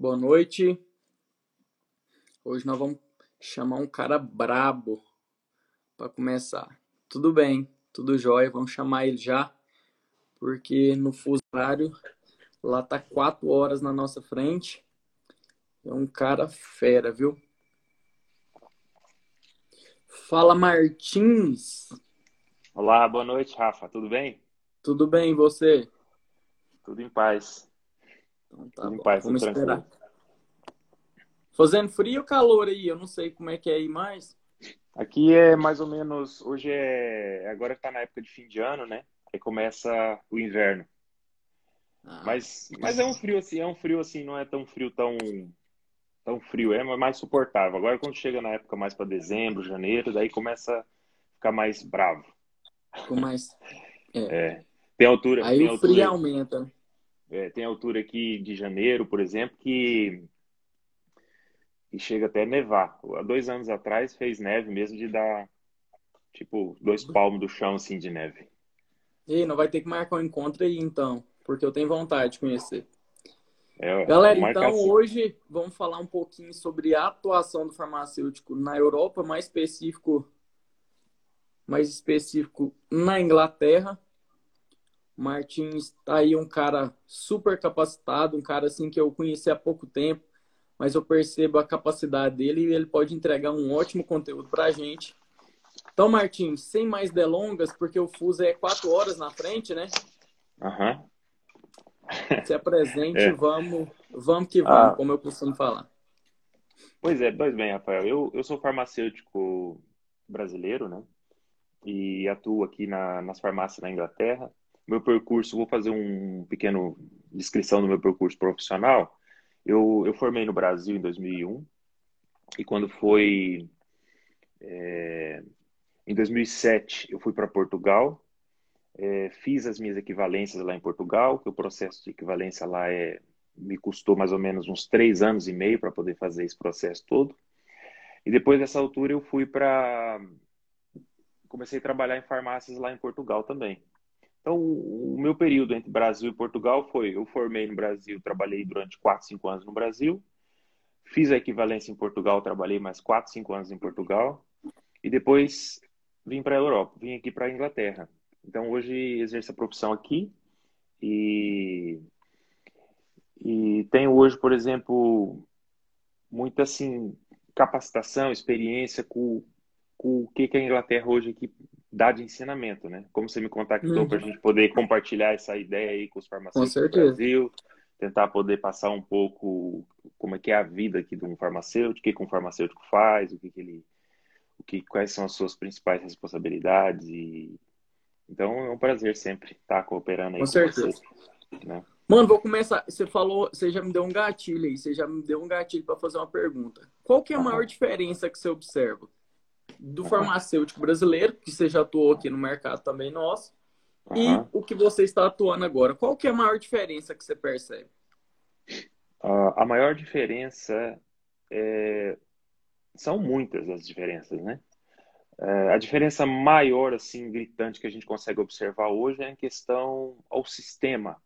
Boa noite. Hoje nós vamos chamar um cara brabo para começar. Tudo bem, tudo jóia, vamos chamar ele já, porque no fuso horário lá tá quatro horas na nossa frente. É um cara fera, viu? Fala Martins. Olá, boa noite, Rafa. Tudo bem? Tudo bem, e você? Tudo em paz. Então tá em bom, paz, vamos esperar. tranquilo. Fazendo frio ou calor aí? Eu não sei como é que é aí mais. Aqui é mais ou menos. Hoje é. Agora tá na época de fim de ano, né? Aí começa o inverno. Ah, Mas, mas é um frio assim, é um frio assim, não é tão frio, tão, tão frio, é mais suportável. Agora quando chega na época mais para dezembro, janeiro, daí começa a ficar mais bravo. ficou mais. É. Tem altura, Aí tem o frio altura, aumenta. É, tem altura aqui de janeiro, por exemplo, que, que chega até a nevar. Há dois anos atrás fez neve mesmo de dar tipo dois palmos do chão assim de neve. E não vai ter que marcar um encontro aí então, porque eu tenho vontade de conhecer. É, Galera, então assim. hoje vamos falar um pouquinho sobre a atuação do farmacêutico na Europa, mais específico, mais específico na Inglaterra. Martins tá aí um cara super capacitado, um cara assim que eu conheci há pouco tempo, mas eu percebo a capacidade dele e ele pode entregar um ótimo conteúdo para a gente. Então, Martins, sem mais delongas, porque o fuso é quatro horas na frente, né? Aham. Se apresente, É. vamos, vamos que vamos, Ah. como eu costumo falar. Pois é, pois bem, Rafael. Eu, eu sou farmacêutico brasileiro, né? E atuo aqui na, nas farmácias na Inglaterra. Meu percurso, vou fazer um pequeno descrição do meu percurso profissional. Eu, eu formei no Brasil em 2001 e quando foi é, em 2007 eu fui para Portugal, é, fiz as minhas equivalências lá em Portugal, que o processo de equivalência lá é me custou mais ou menos uns três anos e meio para poder fazer esse processo todo. E depois dessa altura eu fui para. Comecei a trabalhar em farmácias lá em Portugal também. Então, o meu período entre Brasil e Portugal foi: eu formei no Brasil, trabalhei durante 4, 5 anos no Brasil, fiz a equivalência em Portugal, trabalhei mais 4, 5 anos em Portugal, e depois vim para a Europa, vim aqui para a Inglaterra. Então, hoje exerço a profissão aqui e e tenho hoje, por exemplo, muita assim capacitação, experiência com, com o que, que a Inglaterra hoje aqui dá de ensinamento, né? Como você me contactou Uhum. para a gente poder compartilhar essa ideia aí com os Com farmacêuticos do certeza. Brasil, tentar poder passar um pouco como é que é a vida aqui de um farmacêutico, o que, um farmacêutico faz, o que, que ele, o que, quais são as suas principais responsabilidades e então é um prazer sempre estar cooperando aí Com com certeza. você, né? Mano, vou começar. Você falou, você já me deu um gatilho aí, você já me deu um gatilho para fazer uma pergunta. Qual que é a maior diferença que você observa do farmacêutico brasileiro, que você já atuou aqui no mercado também nosso, e Aham. o que você está atuando agora? Qual que é a maior diferença que você percebe? A a maior diferença é, são muitas as diferenças, né? É, a diferença maior, assim, gritante que a gente consegue observar hoje é em questão ao sistema,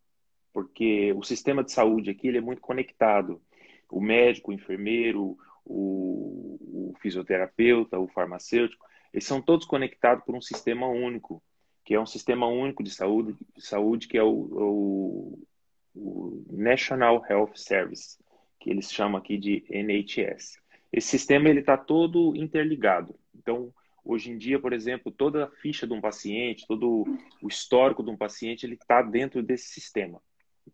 porque o sistema de saúde aqui ele é muito conectado. O médico, o enfermeiro, o, o fisioterapeuta, o farmacêutico, eles são todos conectados por um sistema único, que é um sistema único de saúde, de saúde que é o, o, o National Health Service, que eles chamam aqui de NHS. Esse sistema ele está todo interligado. Então, hoje em dia, por exemplo, toda a ficha de um paciente, todo o histórico de um paciente, ele está dentro desse sistema.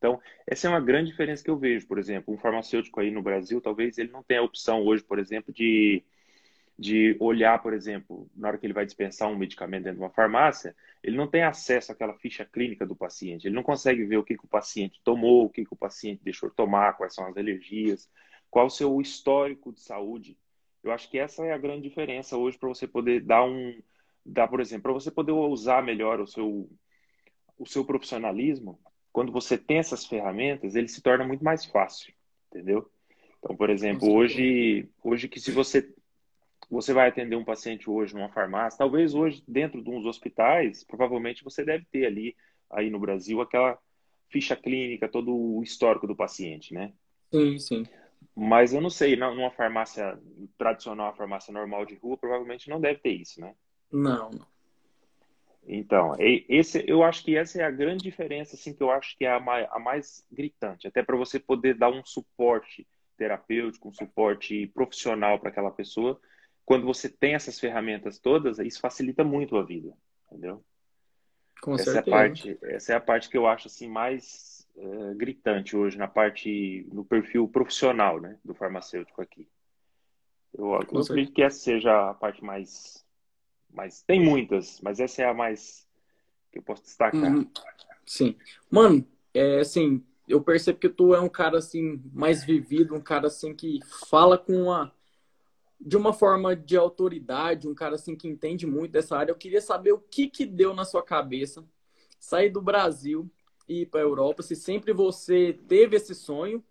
Então, essa é uma grande diferença que eu vejo. Por exemplo, um farmacêutico aí no Brasil, talvez ele não tenha a opção hoje, por exemplo, de, de olhar, por exemplo, na hora que ele vai dispensar um medicamento dentro de uma farmácia, ele não tem acesso àquela ficha clínica do paciente. Ele não consegue ver o que, que o paciente tomou, o que, que o paciente deixou de tomar, quais são as alergias, qual o seu histórico de saúde. Eu acho que essa é a grande diferença hoje para você poder dar um, dar, por exemplo, para você poder usar melhor o seu, o seu profissionalismo. Quando você tem essas ferramentas, ele se torna muito mais fácil, entendeu? Então, por exemplo, hoje, hoje que se você você vai atender um paciente hoje numa farmácia, talvez hoje dentro de uns hospitais, provavelmente você deve ter ali aí no Brasil aquela ficha clínica, todo o histórico do paciente, né? Sim, sim. Mas eu não sei, numa farmácia tradicional, uma farmácia normal de rua, provavelmente não deve ter isso, né? Não, não. Então, esse, eu acho que essa é a grande diferença, assim, que eu acho que é a mais, a mais gritante, até para você poder dar um suporte terapêutico, um suporte profissional para aquela pessoa. Quando você tem essas ferramentas todas, isso facilita muito a vida, entendeu? Com essa certeza. É a parte, essa é a parte que eu acho assim mais uh, gritante hoje na parte, no perfil profissional, né, do farmacêutico aqui. Eu, eu acredito que essa seja a parte mais, mais, tem muitas, mas essa é a mais que eu posso destacar. Uhum. Sim, mano, é assim, eu percebo que tu é um cara assim mais vivido, um cara assim que fala com uma de uma forma de autoridade, um cara assim que entende muito dessa área. Eu queria saber o que que deu na sua cabeça sair do Brasil ir para a Europa, se sempre você teve esse sonho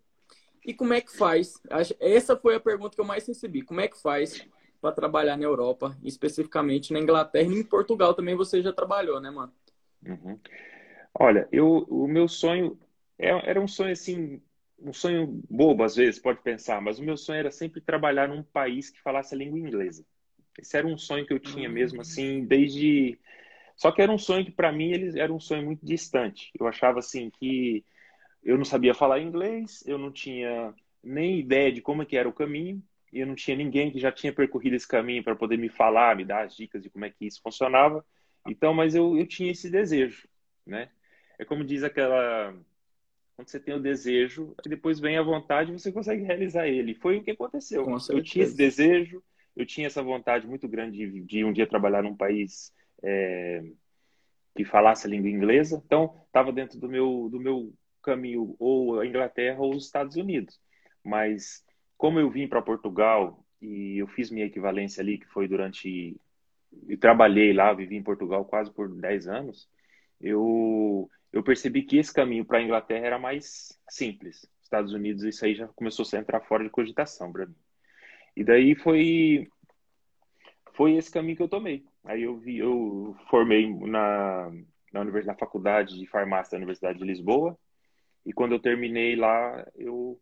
e como é que faz? Essa foi a pergunta que eu mais recebi. Como é que faz para trabalhar na Europa, especificamente na Inglaterra e em Portugal também você já trabalhou, né, mano? Uhum. Olha, eu, o meu sonho é, era um sonho assim, um sonho bobo às vezes, pode pensar, mas o meu sonho era sempre trabalhar num país que falasse a língua inglesa. Esse era um sonho que eu tinha mesmo uhum. assim, desde só que era um sonho que, para mim, ele era um sonho muito distante. Eu achava assim que eu não sabia falar inglês, eu não tinha nem ideia de como é que era o caminho, e eu não tinha ninguém que já tinha percorrido esse caminho para poder me falar, me dar as dicas de como é que isso funcionava. Então, mas eu, eu tinha esse desejo, né? É como diz aquela quando você tem o desejo, depois vem a vontade e você consegue realizar ele. Foi o que aconteceu. Eu tinha esse desejo, eu tinha essa vontade muito grande de, de um dia trabalhar num país é, que falasse a língua inglesa. Então, estava dentro do meu, do meu caminho ou a Inglaterra ou os Estados Unidos. Mas, como eu vim para Portugal e eu fiz minha equivalência ali, que foi durante. E trabalhei lá, vivi em Portugal quase por 10 anos, eu, eu percebi que esse caminho para a Inglaterra era mais simples. Estados Unidos, isso aí já começou a entrar fora de cogitação para mim. E daí foi, foi esse caminho que eu tomei. Aí eu vi, eu formei na, na, na faculdade de farmácia da Universidade de Lisboa. E quando eu terminei lá, eu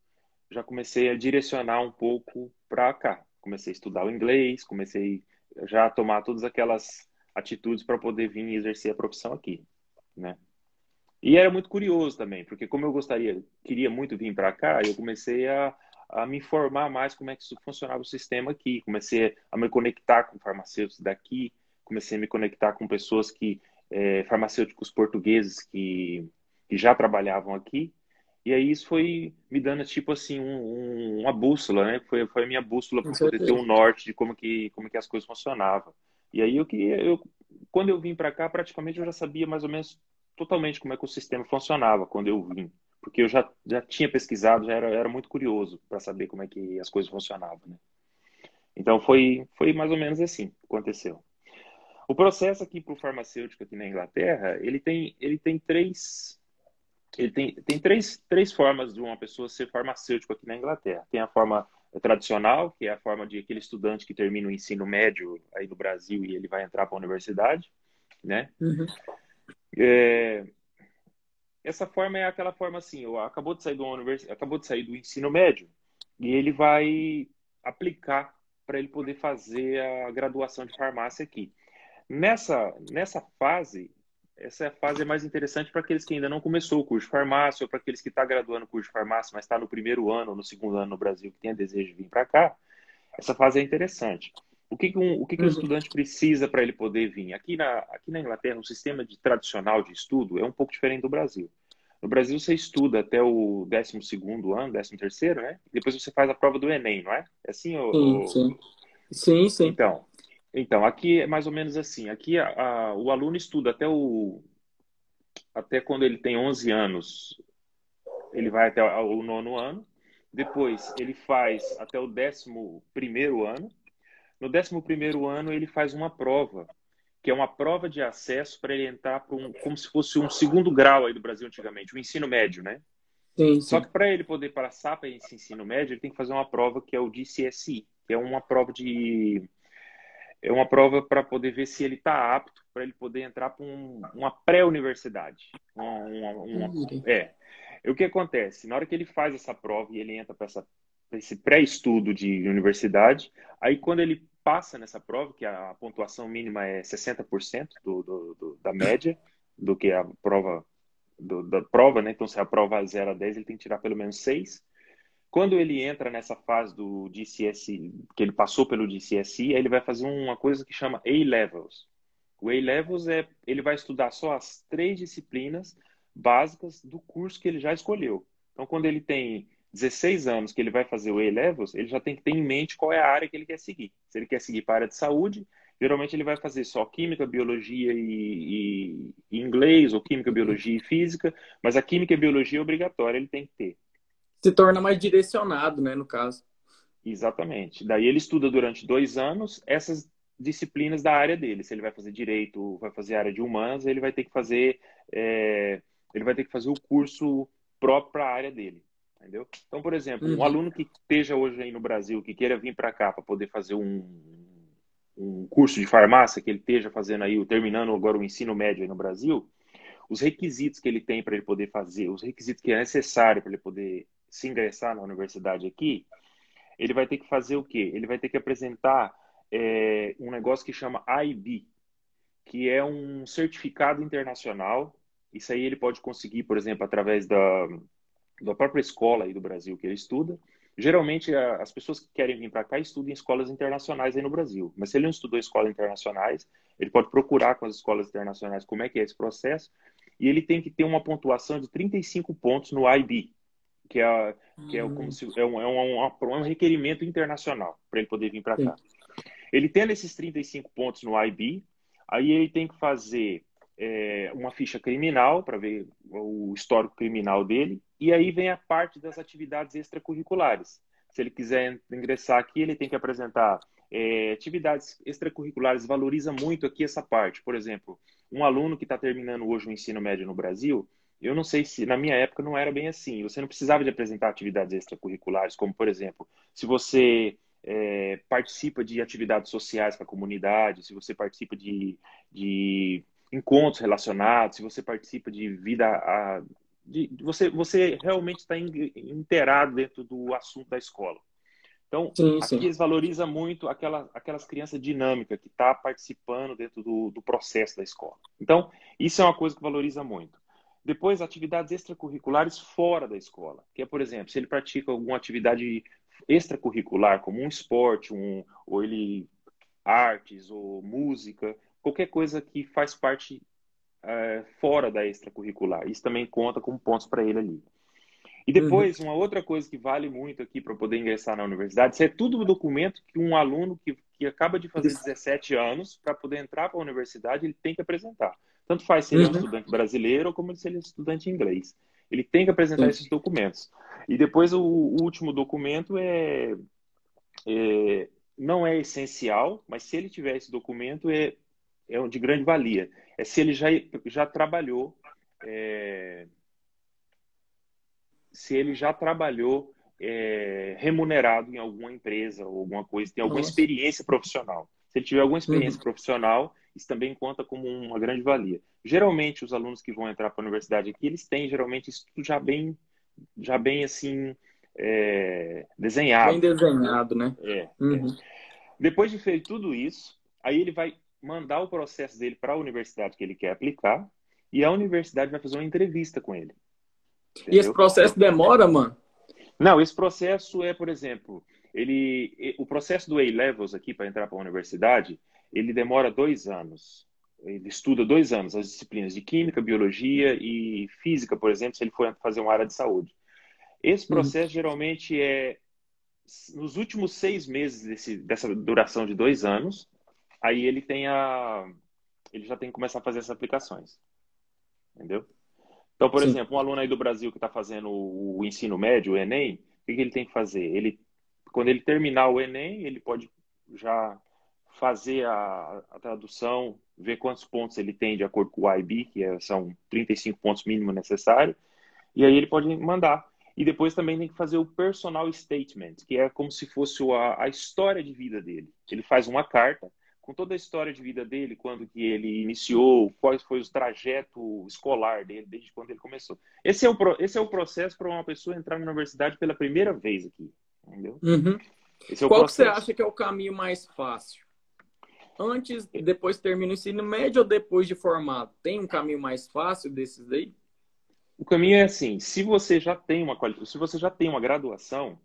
já comecei a direcionar um pouco para cá. Comecei a estudar o inglês, comecei já a tomar todas aquelas atitudes para poder vir e exercer a profissão aqui, né? E era muito curioso também, porque como eu gostaria, queria muito vir para cá, eu comecei a, a me informar mais como é que funcionava o sistema aqui. Comecei a me conectar com farmacêuticos daqui, comecei a me conectar com pessoas que, é, farmacêuticos portugueses que, que já trabalhavam aqui. E aí isso foi me dando tipo assim um, um, uma bússola, né? Foi, foi a minha bússola para poder ter um norte de como que como que as coisas funcionavam. E aí eu queria, eu quando eu vim para cá praticamente eu já sabia mais ou menos totalmente como é que o sistema funcionava quando eu vim, porque eu já já tinha pesquisado, já era, era muito curioso para saber como é que as coisas funcionavam, né? Então foi foi mais ou menos assim que aconteceu. O processo aqui para o farmacêutico aqui na Inglaterra, ele tem, ele tem três ele tem, tem três, três formas de uma pessoa ser farmacêutico aqui na Inglaterra. Tem a forma tradicional, que é a forma de aquele estudante que termina o ensino médio aí no Brasil e ele vai entrar para a universidade, né? Uhum. É, essa forma é aquela forma assim, acabou de sair do univers... acabou de sair do ensino médio e ele vai aplicar para ele poder fazer a graduação de farmácia aqui. Nessa, nessa fase, essa fase é mais interessante para aqueles que ainda não começou o curso de farmácia ou para aqueles que estão tá graduando o curso de farmácia, mas está no primeiro ano ou no segundo ano no Brasil que tem desejo de vir para cá. Essa fase é interessante. O que, que um, o que, que uhum. um estudante precisa para ele poder vir? Aqui na, aqui na Inglaterra, o sistema de, tradicional de estudo é um pouco diferente do Brasil. No Brasil, você estuda até o 12 ano, 13 terceiro, né? Depois você faz a prova do Enem, não é? É assim? Sim, ou... sim. Sim, sim. Então, então, aqui é mais ou menos assim. Aqui a, a, o aluno estuda até o até quando ele tem 11 anos, ele vai até o nono ano. Depois ele faz até o décimo primeiro ano. No décimo primeiro ano ele faz uma prova, que é uma prova de acesso para ele entrar para um, como se fosse um segundo grau aí do Brasil antigamente, o ensino médio, né? Sim, sim. Só que para ele poder passar para esse ensino médio, ele tem que fazer uma prova que é o DCSI, que é uma prova de é uma prova para poder ver se ele está apto para ele poder entrar para um, uma pré-universidade. Uma, uma, uma, é. E o que acontece? Na hora que ele faz essa prova e ele entra para esse pré-estudo de universidade, aí quando ele passa nessa prova, que a pontuação mínima é 60% do, do, do, da média do que a prova do, da prova, né? Então, se a prova é 0 a 10, ele tem que tirar pelo menos 6. Quando ele entra nessa fase do DCSI, que ele passou pelo DCSI, ele vai fazer uma coisa que chama A-Levels. O A-Levels é, ele vai estudar só as três disciplinas básicas do curso que ele já escolheu. Então, quando ele tem 16 anos que ele vai fazer o A-Levels, ele já tem que ter em mente qual é a área que ele quer seguir. Se ele quer seguir para a área de saúde, geralmente ele vai fazer só química, biologia e, e, inglês, ou química, biologia e física, mas a química e biologia é obrigatória, ele tem que ter. Se torna mais direcionado, né, no caso. Exatamente. Daí ele estuda durante dois anos essas disciplinas da área dele. Se ele vai fazer direito, vai fazer área de humanas, ele vai ter que fazer, é, ele vai ter que fazer o curso próprio para a área dele. Entendeu? Então, por exemplo, uhum. um aluno que esteja hoje aí no Brasil, que queira vir para cá para poder fazer um, um curso de farmácia, que ele esteja fazendo aí, terminando agora o ensino médio aí no Brasil, os requisitos que ele tem para ele poder fazer, os requisitos que é necessário para ele poder se ingressar na universidade aqui, ele vai ter que fazer o quê? Ele vai ter que apresentar é, um negócio que chama IB, que é um certificado internacional. Isso aí ele pode conseguir, por exemplo, através da, da própria escola aí do Brasil que ele estuda. Geralmente, as pessoas que querem vir para cá estudam em escolas internacionais aí no Brasil. Mas se ele não estudou escolas internacionais, ele pode procurar com as escolas internacionais como é que é esse processo. E ele tem que ter uma pontuação de 35 pontos no IB, que é, que é, como hum. se, é, um, é um, um requerimento internacional para ele poder vir para cá. Ele tendo esses 35 pontos no IB, aí ele tem que fazer é, uma ficha criminal para ver o histórico criminal dele, e aí vem a parte das atividades extracurriculares. Se ele quiser ingressar aqui, ele tem que apresentar é, atividades extracurriculares, valoriza muito aqui essa parte. Por exemplo, um aluno que está terminando hoje o ensino médio no Brasil, eu não sei se na minha época não era bem assim. Você não precisava de apresentar atividades extracurriculares, como por exemplo, se você é, participa de atividades sociais com a comunidade, se você participa de, de encontros relacionados, se você participa de vida a, de, você, você realmente está inteirado dentro do assunto da escola. Então, sim, aqui sim. eles valorizam muito aquela, aquelas crianças dinâmicas que estão tá participando dentro do, do processo da escola. Então, isso é uma coisa que valoriza muito. Depois, atividades extracurriculares fora da escola, que é, por exemplo, se ele pratica alguma atividade extracurricular, como um esporte, um, ou ele artes ou música, qualquer coisa que faz parte é, fora da extracurricular. Isso também conta como pontos para ele ali. E depois, uhum. uma outra coisa que vale muito aqui para poder ingressar na universidade, isso é tudo o documento que um aluno que, que acaba de fazer 17 anos, para poder entrar para a universidade, ele tem que apresentar. Tanto faz se ele é um uhum. estudante brasileiro ou como se ele é um estudante inglês. Ele tem que apresentar esses documentos. E depois o, o último documento é, é, não é essencial, mas se ele tiver esse documento é, é de grande valia. É se ele já, já trabalhou, é, se ele já trabalhou é, remunerado em alguma empresa ou alguma coisa, tem alguma Nossa. experiência profissional. Se ele tiver alguma experiência uhum. profissional, isso também conta como uma grande valia. Geralmente, os alunos que vão entrar para a universidade aqui, eles têm geralmente isso já bem, já bem assim, é, desenhado. Bem desenhado, né? É, é. uhum. é. Depois de feito tudo isso, aí ele vai mandar o processo dele para a universidade que ele quer aplicar e a universidade vai fazer uma entrevista com ele. Entendeu? E esse processo demora, mano? Não, esse processo é, por exemplo, ele, o processo do A-Levels aqui para entrar para a universidade, ele demora dois anos. Ele estuda dois anos as disciplinas de química, biologia e física, por exemplo, se ele for fazer uma área de saúde. Esse uhum. processo uhum. geralmente é nos últimos seis meses desse, dessa duração de dois anos, aí ele tem a, ele já tem que começar a fazer essas aplicações, entendeu? Então, por Sim. exemplo, um aluno aí do Brasil que está fazendo o, o, ensino médio, o Enem, o que, que ele tem que fazer? Ele, quando ele terminar o Enem, ele pode já fazer a, a, tradução, ver quantos pontos ele tem de acordo com o IB, que é, são 35 pontos mínimo necessários, e aí ele pode mandar. E depois também tem que fazer o personal statement, que é como se fosse a, a história de vida dele. Ele faz uma carta com toda a história de vida dele, quando que ele iniciou, quais foi o trajeto escolar dele, desde quando ele começou. Esse é o, esse é o processo para uma pessoa entrar na universidade pela primeira vez aqui, entendeu? Uhum. É Qual que você acha que é o caminho mais fácil? Antes, depois termina o ensino médio ou depois de formado? Tem um caminho mais fácil desses aí? O caminho é assim, se você já tem uma se você já tem uma graduação,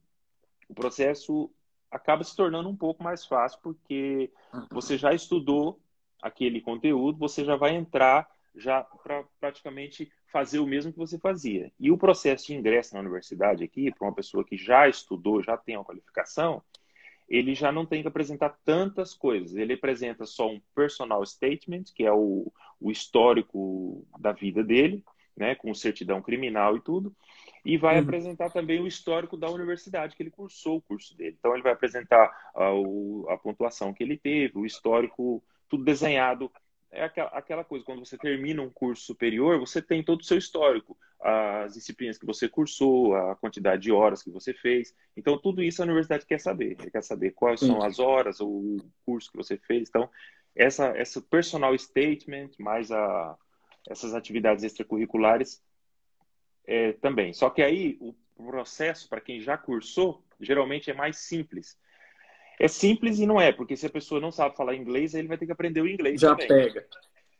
o processo acaba se tornando um pouco mais fácil porque você já estudou aquele conteúdo, você já vai entrar já para praticamente fazer o mesmo que você fazia. E o processo de ingresso na universidade aqui, para uma pessoa que já estudou, já tem uma qualificação, ele já não tem que apresentar tantas coisas. Ele apresenta só um personal statement, que é o, o histórico da vida dele, né, com certidão criminal e tudo e vai uhum. apresentar também o histórico da universidade que ele cursou o curso dele. Então ele vai apresentar uh, o, a pontuação que ele teve, o histórico, tudo desenhado. É aquela, coisa, quando você termina um curso superior, você tem todo o seu histórico, as disciplinas que você cursou, a quantidade de horas que você fez. Então, tudo isso a universidade quer saber. Ele quer saber quais são as horas, o curso que você fez. Então, essa, essa personal statement, mais a, essas atividades extracurriculares, é, também. Só que aí o processo, para quem já cursou, geralmente é mais simples. É simples e não é, porque se a pessoa não sabe falar inglês, ele vai ter que aprender o inglês já também. pega.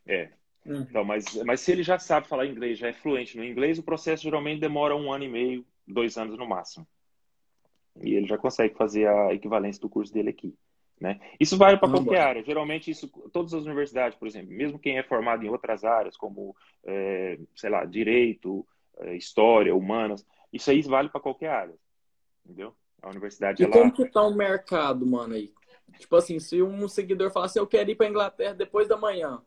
É. Uhum. Então, mas, mas se ele já sabe falar inglês, já é fluente no inglês, o processo geralmente demora um ano e meio, dois anos no máximo. E ele já consegue fazer a equivalência do curso dele aqui. Né? Isso vale para qualquer bom. área. Geralmente, isso, todas as universidades, por exemplo, mesmo quem é formado em outras áreas, como, é, sei lá, direito, é, história, humanas, isso aí vale para qualquer área, entendeu? A universidade e ela... como que tá o mercado, mano, aí? Tipo assim, se um seguidor falar assim, eu quero ir para Inglaterra depois da manhã,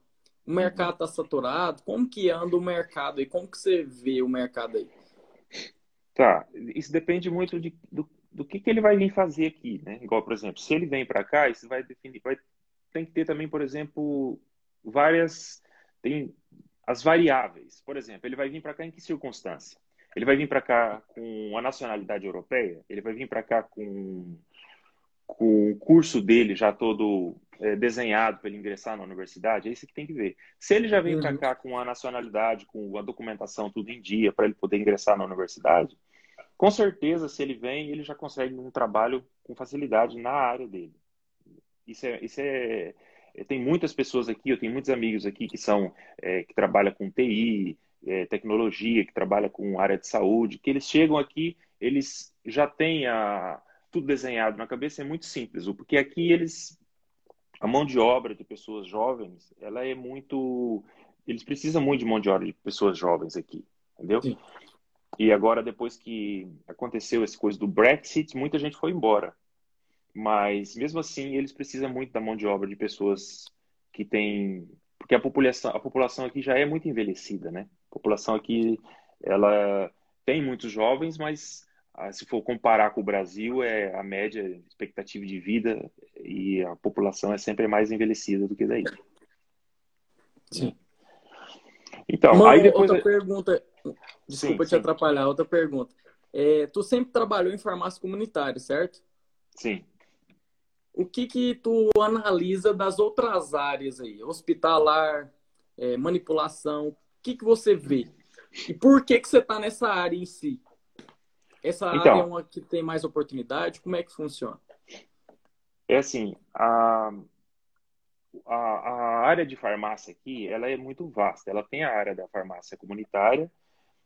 o mercado tá saturado, como que anda o mercado aí? Como que você vê o mercado aí? Tá, isso depende muito de, do, do que, que ele vai vir fazer aqui, né? Igual, por exemplo, se ele vem para cá, isso vai definir, vai, tem que ter também, por exemplo, várias, tem as variáveis. Por exemplo, ele vai vir para cá em que circunstância? Ele vai vir para cá com a nacionalidade europeia? Ele vai vir para cá com, com o curso dele já todo é, desenhado para ele ingressar na universidade? É isso que tem que ver. Se ele já vem uhum. para cá com a nacionalidade, com a documentação tudo em dia para ele poder ingressar na universidade, com certeza, se ele vem, ele já consegue um trabalho com facilidade na área dele. Isso é, isso é, tem muitas pessoas aqui, eu tenho muitos amigos aqui que são é, que trabalham com TI, é, tecnologia, que trabalham com área de saúde, que eles chegam aqui, eles já têm a, tudo desenhado na cabeça, é muito simples, porque aqui eles a mão de obra de pessoas jovens, ela é muito eles precisam muito de mão de obra de pessoas jovens aqui, entendeu? Sim. E agora depois que aconteceu essa coisa do Brexit, muita gente foi embora. Mas, mesmo assim, eles precisam muito da mão de obra de pessoas que têm... Porque a população, a população aqui já é muito envelhecida, né? A população aqui, ela tem muitos jovens, mas ah, se for comparar com o Brasil, é a média expectativa de vida e a população é sempre mais envelhecida do que daí. Sim. Então, Uma, aí depois... Outra pergunta, desculpa sim, te sim. atrapalhar, outra pergunta. É, tu sempre trabalhou em farmácia comunitária, certo? Sim o que que tu analisa das outras áreas aí? Hospitalar, é, manipulação, que que você vê? E por que que você está nessa área em si? Essa então, área é uma que tem mais oportunidade? Como é que funciona? É assim, a, a, a área de farmácia aqui, ela é muito vasta. Ela tem a área da farmácia comunitária,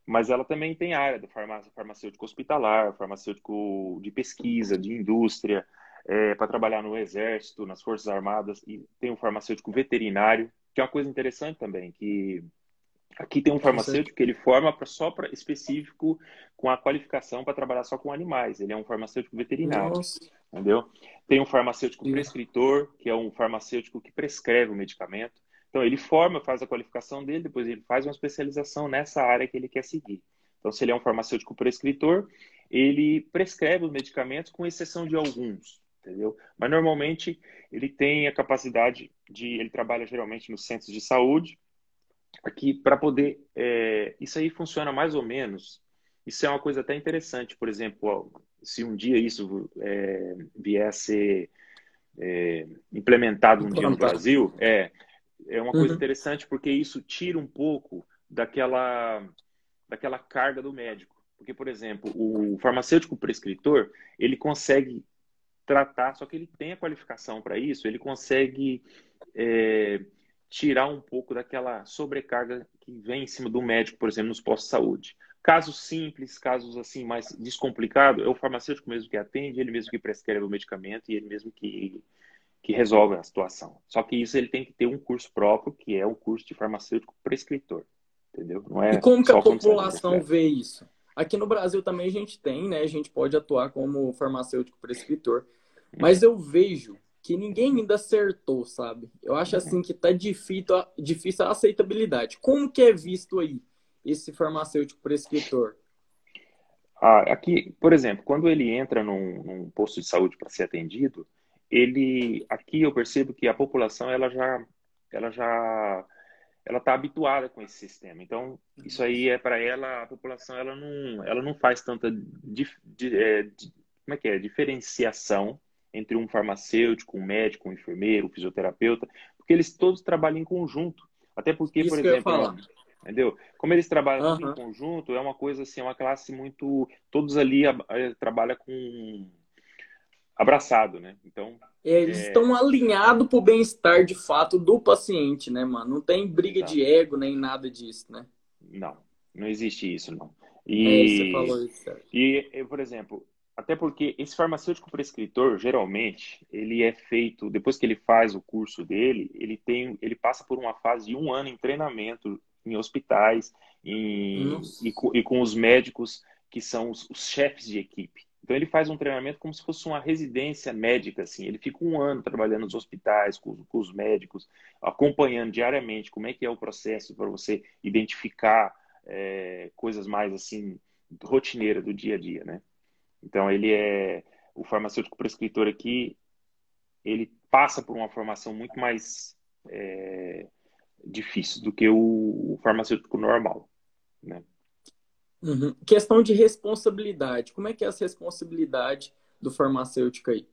mas ela também tem a área da farmácia farmacêutico hospitalar, farmacêutico de pesquisa, de indústria, é, para trabalhar no Exército, nas Forças Armadas, e tem um farmacêutico veterinário, que é uma coisa interessante também, que aqui tem um farmacêutico que ele forma pra, só para específico com a qualificação para trabalhar só com animais. Ele é um farmacêutico veterinário, Nossa. entendeu? Tem um farmacêutico Sim. prescritor, que é um farmacêutico que prescreve o medicamento. Então ele forma, faz a qualificação dele, depois ele faz uma especialização nessa área que ele quer seguir. Então, se ele é um farmacêutico prescritor, ele prescreve os medicamentos com exceção de alguns entendeu? Mas normalmente ele tem a capacidade de, ele trabalha geralmente nos centros de saúde, aqui para poder, é, isso aí funciona mais ou menos. Isso é uma coisa até interessante, por exemplo, se um dia isso é, vier a ser é, implementado um dia no Brasil, é, é uma coisa uhum. interessante porque isso tira um pouco daquela, daquela carga do médico. Porque, por exemplo, o farmacêutico prescritor, ele consegue tratar, só que ele tem a qualificação para isso, ele consegue é, tirar um pouco daquela sobrecarga que vem em cima do médico, por exemplo, nos postos de saúde. Casos simples, casos assim mais descomplicados, é o farmacêutico mesmo que atende, ele mesmo que prescreve o medicamento e ele mesmo que, que resolve a situação. Só que isso ele tem que ter um curso próprio, que é o curso de farmacêutico prescritor, entendeu? Não é e como que a população vê isso? Aqui no Brasil também a gente tem, né? A gente pode atuar como farmacêutico prescritor. Mas eu vejo que ninguém ainda acertou, sabe? Eu acho assim que tá difícil, difícil a aceitabilidade. Como que é visto aí esse farmacêutico prescritor? Ah, aqui, por exemplo, quando ele entra num, num posto de saúde para ser atendido, ele, aqui eu percebo que a população ela já, ela já, ela está habituada com esse sistema. Então, isso aí é para ela, a população ela não, ela não faz tanta, dif, de, é, de, como é que é, diferenciação entre um farmacêutico, um médico, um enfermeiro, um fisioterapeuta, porque eles todos trabalham em conjunto. Até porque, Isso por exemplo, entendeu? Como eles trabalham uhum. em conjunto, é uma coisa assim, é uma classe muito, todos ali eh, trabalham com abraçado, né? Então, é, eles é... estão alinhados para o bem-estar de fato do paciente, né, mano? Não tem briga de ego nem nada disso, né? Não, não existe isso, não. E, é, você falou isso. E, por exemplo, até porque esse farmacêutico prescritor, geralmente, ele é feito, depois que ele faz o curso dele, ele tem, ele passa por uma fase de um ano em treinamento em hospitais em, e, e, com os médicos que são os, os, chefes de equipe. Então ele faz um treinamento como se fosse uma residência médica, assim. Ele fica um ano trabalhando nos hospitais com, com os médicos, acompanhando diariamente como é que é o processo para você identificar é, coisas mais assim rotineiras do dia a dia, né? Então, ele é o farmacêutico prescritor aqui, ele passa por uma formação muito mais é, difícil do que o, o farmacêutico normal, né? Uhum. Questão de responsabilidade. Como é que é essa responsabilidade do farmacêutico aí?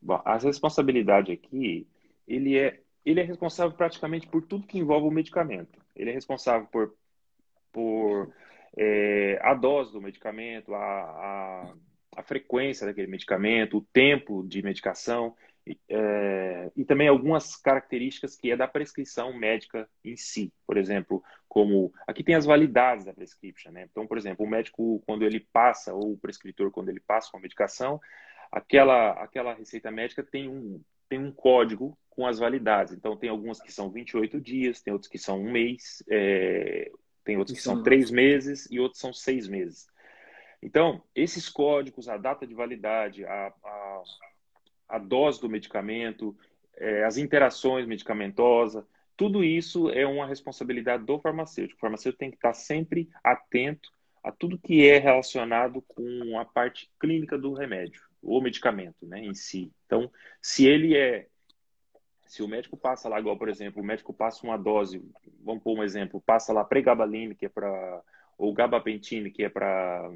Bom, a responsabilidade aqui, ele é, ele é responsável praticamente por tudo que envolve o medicamento. Ele é responsável por, por é, a dose do medicamento, a, a, a, frequência daquele medicamento, o tempo de medicação é, e também algumas características que é da prescrição médica em si. Por exemplo, como aqui tem as validades da prescription, né? Então, por exemplo, o médico quando ele passa ou o prescritor quando ele passa uma medicação, aquela aquela receita médica tem um tem um código com as validades. Então, tem algumas que são 28 dias, tem outros que são um mês, é, tem outros que são três meses e outros são seis meses. Então, esses códigos, a data de validade, a, a, a dose do medicamento, é, as interações medicamentosas, tudo isso é uma responsabilidade do farmacêutico. O farmacêutico tem que estar sempre atento a tudo que é relacionado com a parte clínica do remédio, ou medicamento né, em si. Então, se ele é se o médico passa lá, igual, por exemplo, o médico passa uma dose, vamos pôr um exemplo, passa lá pregabalina, que é para, ou gabapentine, que é para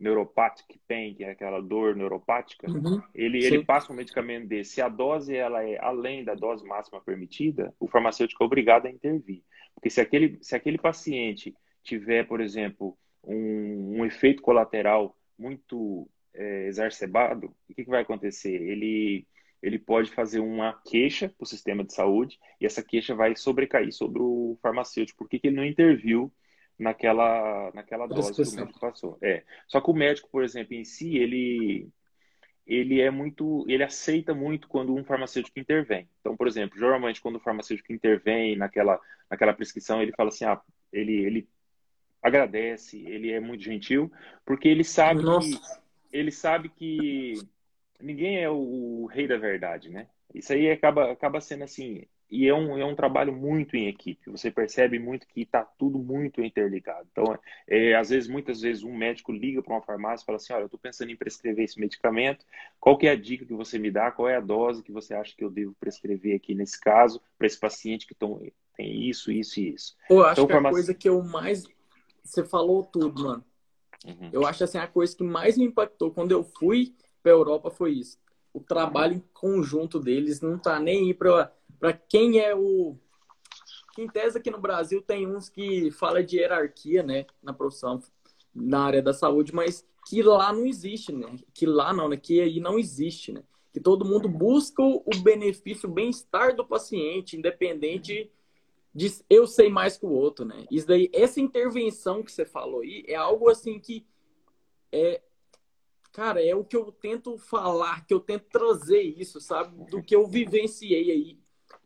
neuropática pain, que é aquela dor neuropática, uhum, ele, ele passa um medicamento desse. Se a dose ela é além da dose máxima permitida, o farmacêutico é obrigado a intervir. Porque se aquele, se aquele paciente tiver, por exemplo, um, um efeito colateral muito é, exacerbado, o que, que vai acontecer? Ele ele pode fazer uma queixa para o sistema de saúde e essa queixa vai sobrecair sobre o farmacêutico, porque ele não interviu naquela, naquela dose que o médico passou. É. Só que o médico, por exemplo, em si, ele, ele é muito, ele aceita muito quando um farmacêutico intervém. Então, por exemplo, geralmente quando o farmacêutico intervém naquela, naquela prescrição, ele fala assim, ah, ele, ele agradece, ele é muito gentil, porque ele sabe Nossa. que ele sabe que ninguém é o, o, rei da verdade, né? Isso aí acaba, acaba sendo assim, e é um, é um trabalho muito em equipe. Você percebe muito que está tudo muito interligado. Então, é, às vezes, muitas vezes, um médico liga para uma farmácia e fala assim: Olha, eu estou pensando em prescrever esse medicamento. Qual que é a dica que você me dá? Qual é a dose que você acha que eu devo prescrever aqui nesse caso para esse paciente que tão, tem isso, isso e isso? Pô, acho então, que a coisa que eu mais. Você falou tudo, mano. Uhum. Eu acho assim, a coisa que mais me impactou quando eu fui para a Europa foi isso. o trabalho em conjunto deles não tá nem aí para quem é o. Que em tese aqui no Brasil tem uns que fala de hierarquia, né, na profissão, na área da saúde, mas que lá não existe, né? Que lá não, né? Que aí não existe, né? Que todo mundo busca o benefício, o bem-estar do paciente, independente de eu sei mais que o outro, né? Isso daí, essa intervenção que você falou aí é algo assim que é, cara, é o que eu tento falar, que eu tento trazer isso, sabe? Do que eu vivenciei aí.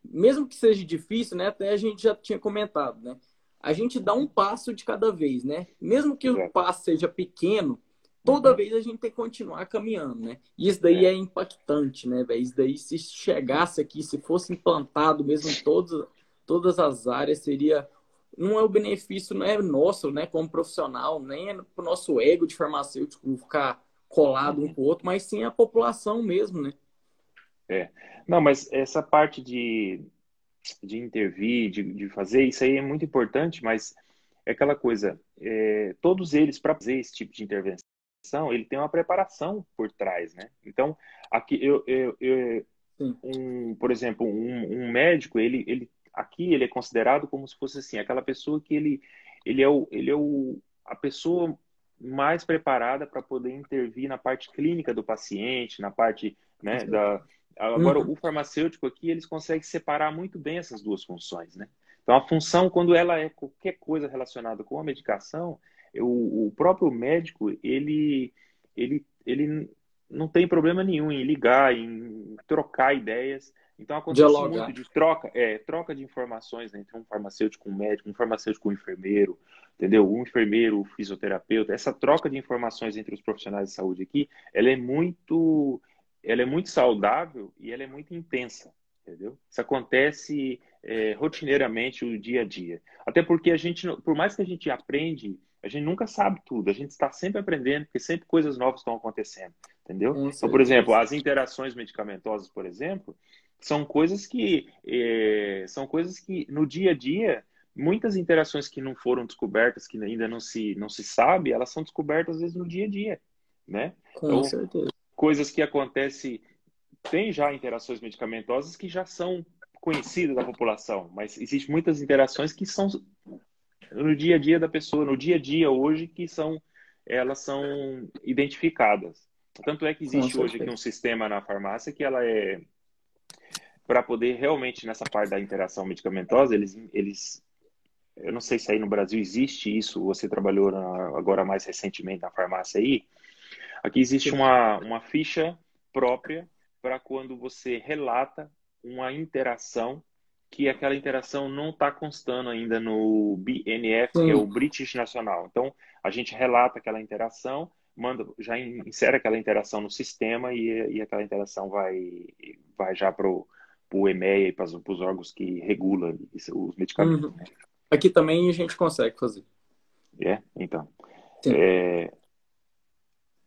Mesmo que seja difícil, né? Até a gente já tinha comentado, né? A gente dá um passo de cada vez, né? Mesmo que o passo seja pequeno, toda uhum. vez a gente tem que continuar caminhando, né? E isso daí é, é impactante, né, velho? Isso daí, se chegasse aqui, se fosse implantado mesmo em todas, todas as áreas, seria não é o benefício, não é nosso, né, como profissional, nem é pro nosso ego de farmacêutico ficar colado um com o outro, mas sim a população mesmo, né? É. Não, mas essa parte de, de intervir, de, de fazer, isso aí é muito importante, mas é aquela coisa, é, todos eles, para fazer esse tipo de intervenção, ele tem uma preparação por trás, né? Então, aqui, eu, eu, eu um, por exemplo, um, um médico, ele, ele aqui ele é considerado como se fosse assim, aquela pessoa que ele, ele é, o, ele é o, a pessoa mais preparada para poder intervir na parte clínica do paciente, na parte né, da... Agora, uhum. o farmacêutico aqui, eles conseguem separar muito bem essas duas funções, né? Então, a função, quando ela é qualquer coisa relacionada com a medicação, o, o próprio médico, ele, ele, ele não tem problema nenhum em ligar, em trocar ideias, então acontece Dialogar. muito de troca, é, troca de informações né, entre um farmacêutico, um médico, um farmacêutico, um enfermeiro, entendeu? Um enfermeiro, um fisioterapeuta. Essa troca de informações entre os profissionais de saúde aqui, ela é muito, ela é muito saudável e ela é muito intensa, entendeu? Isso acontece é, rotineiramente o dia a dia. Até porque a gente, por mais que a gente aprende, a gente nunca sabe tudo. A gente está sempre aprendendo, porque sempre coisas novas estão acontecendo, entendeu? Então, por exemplo, as interações medicamentosas, por exemplo, são coisas que é, são coisas que no dia a dia muitas interações que não foram descobertas que ainda não se não se sabe elas são descobertas às vezes no dia a dia né? Com então, certeza. coisas que acontecem tem já interações medicamentosas que já são conhecidas da população mas existem muitas interações que são no dia a dia da pessoa no dia a dia hoje que são elas são identificadas. Tanto é que existe hoje aqui um sistema na farmácia que ela é para poder realmente nessa parte da interação medicamentosa, eles, eles, eu não sei se aí no Brasil existe isso, você trabalhou na, agora mais recentemente na farmácia aí, aqui existe uma, uma ficha própria para quando você relata uma interação que aquela interação não está constando ainda no BNF, que é o British Nacional. Então, a gente relata aquela interação, manda, já insere aquela interação no sistema e, e aquela interação vai, vai já para o para o EMEA e para os órgãos que regulam os medicamentos. Uhum. Aqui também a gente consegue fazer. É, então. É...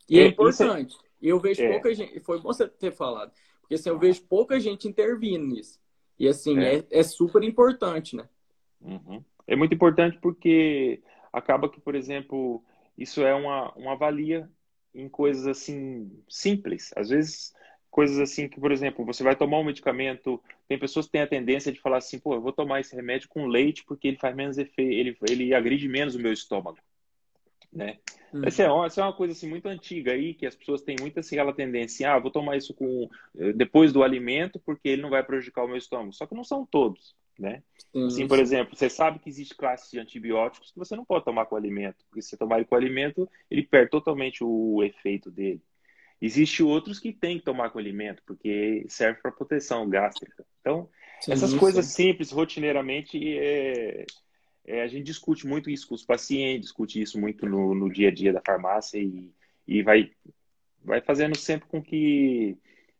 E é, é importante. E eu vejo é... pouca gente. Foi bom você ter falado. Porque assim, eu vejo pouca gente intervindo nisso. E assim, é, é, é super importante, né? Uhum. É muito importante porque acaba que, por exemplo, isso é uma, uma valia em coisas assim simples. Às vezes coisas assim que, por exemplo, você vai tomar um medicamento, tem pessoas que têm a tendência de falar assim, pô, eu vou tomar esse remédio com leite porque ele faz menos efeito, ele, ele agride menos o meu estômago, né? Hum. Essa, é uma, essa é uma coisa assim muito antiga aí, que as pessoas têm muito assim, aquela tendência, ah, vou tomar isso com eh, depois do alimento porque ele não vai prejudicar o meu estômago. Só que não são todos, né? Sim, assim, por exemplo, você sabe que existe classe de antibióticos que você não pode tomar com alimento, porque se você tomar ele com alimento, ele perde totalmente o efeito dele. Existe outros que tem que tomar com alimento, porque serve para proteção gástrica. Então, sim, essas sim. coisas simples, rotineiramente, é, é, a gente discute muito isso com os pacientes, discute isso muito no, no dia a dia da farmácia e, e vai, vai fazendo sempre com que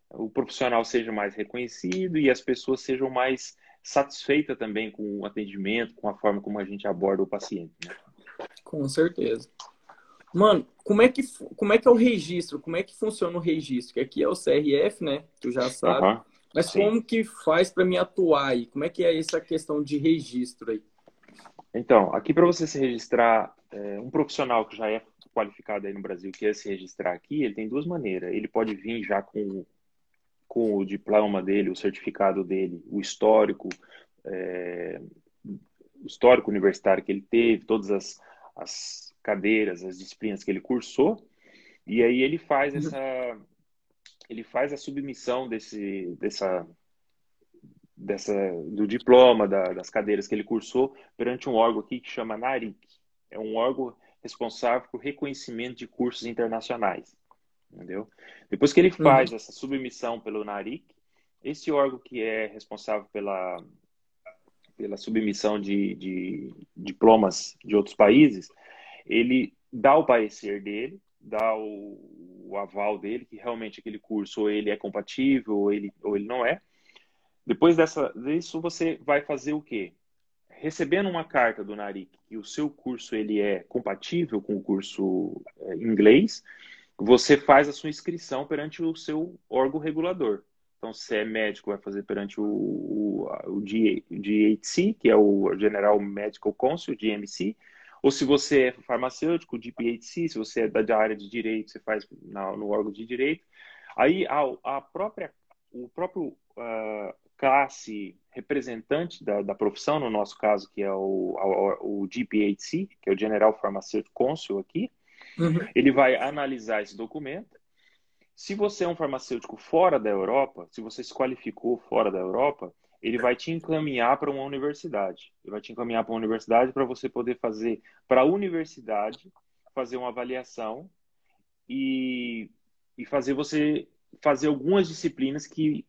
o profissional seja mais reconhecido e as pessoas sejam mais satisfeitas também com o atendimento, com a forma como a gente aborda o paciente. Né? Com certeza. Mano, como é que como é que é o registro? Como é que funciona o registro? Que aqui é o CRF, né? Tu já sabe. Uhum, Mas sim. como que faz para me atuar aí? Como é que é essa questão de registro aí? Então, aqui para você se registrar, é, um profissional que já é qualificado aí no Brasil quer se registrar aqui, ele tem duas maneiras. Ele pode vir já com com o diploma dele, o certificado dele, o histórico, é, o histórico universitário que ele teve, todas as, as cadeiras, as disciplinas que ele cursou, e aí ele faz uhum. essa ele faz a submissão desse dessa dessa do diploma da, das cadeiras que ele cursou perante um órgão aqui que chama NARIC. É um órgão responsável por reconhecimento de cursos internacionais, entendeu? Depois que ele faz uhum. essa submissão pelo NARIC, esse órgão que é responsável pela pela submissão de, de diplomas de outros países, ele dá o parecer dele, dá o, o, aval dele, que realmente aquele curso ou ele é compatível ou ele, ou ele não é. Depois dessa, disso, você vai fazer o quê? Recebendo uma carta do NARIC que o seu curso ele é compatível com o curso é, inglês, você faz a sua inscrição perante o seu órgão regulador. Então, se é médico, vai fazer perante o, o, o GHC, que é o General Medical Council, GMC, ou se você é farmacêutico, o GPHC, se você é da área de direito, você faz na, no órgão de direito. Aí a, a própria, o próprio uh, classe representante da, da, profissão, no nosso caso, que é o, o, o GPHC, que é o General Pharmaceutical Council aqui, uhum. ele vai analisar esse documento se você é um farmacêutico fora da Europa, se você se qualificou fora da Europa, ele vai te encaminhar para uma universidade. Ele vai te encaminhar para uma universidade para você poder fazer, para a universidade, fazer uma avaliação e, e fazer você fazer algumas disciplinas que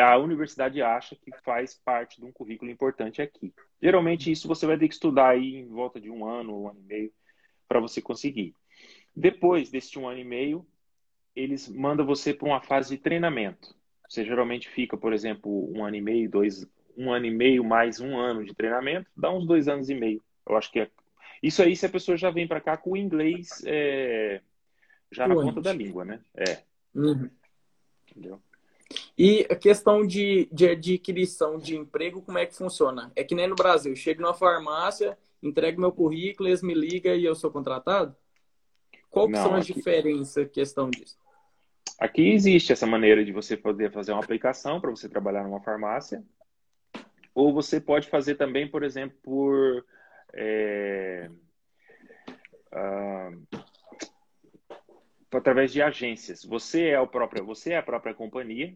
a universidade acha que faz parte de um currículo importante aqui. Geralmente isso você vai ter que estudar aí em volta de um ano, um ano e meio, para você conseguir. Depois desse um ano e meio, eles mandam você para uma fase de treinamento. Você geralmente fica, por exemplo, um ano e meio, dois, um ano e meio mais um ano de treinamento, dá uns dois anos e meio. Eu acho que é. Isso aí, se a pessoa já vem para cá com o inglês é... já na ponta da língua, né? É. Uhum. Entendeu? E a questão de, de adquisição de emprego, como é que funciona? É que nem no Brasil, chego numa farmácia, entrego meu currículo, eles me ligam e eu sou contratado? Qual Não, são as aqui... diferenças questão disso? Aqui existe essa maneira de você poder fazer uma aplicação para você trabalhar numa farmácia. Ou você pode fazer também, por exemplo, por. É, uh, através de agências. Você é o próprio, você é a própria companhia.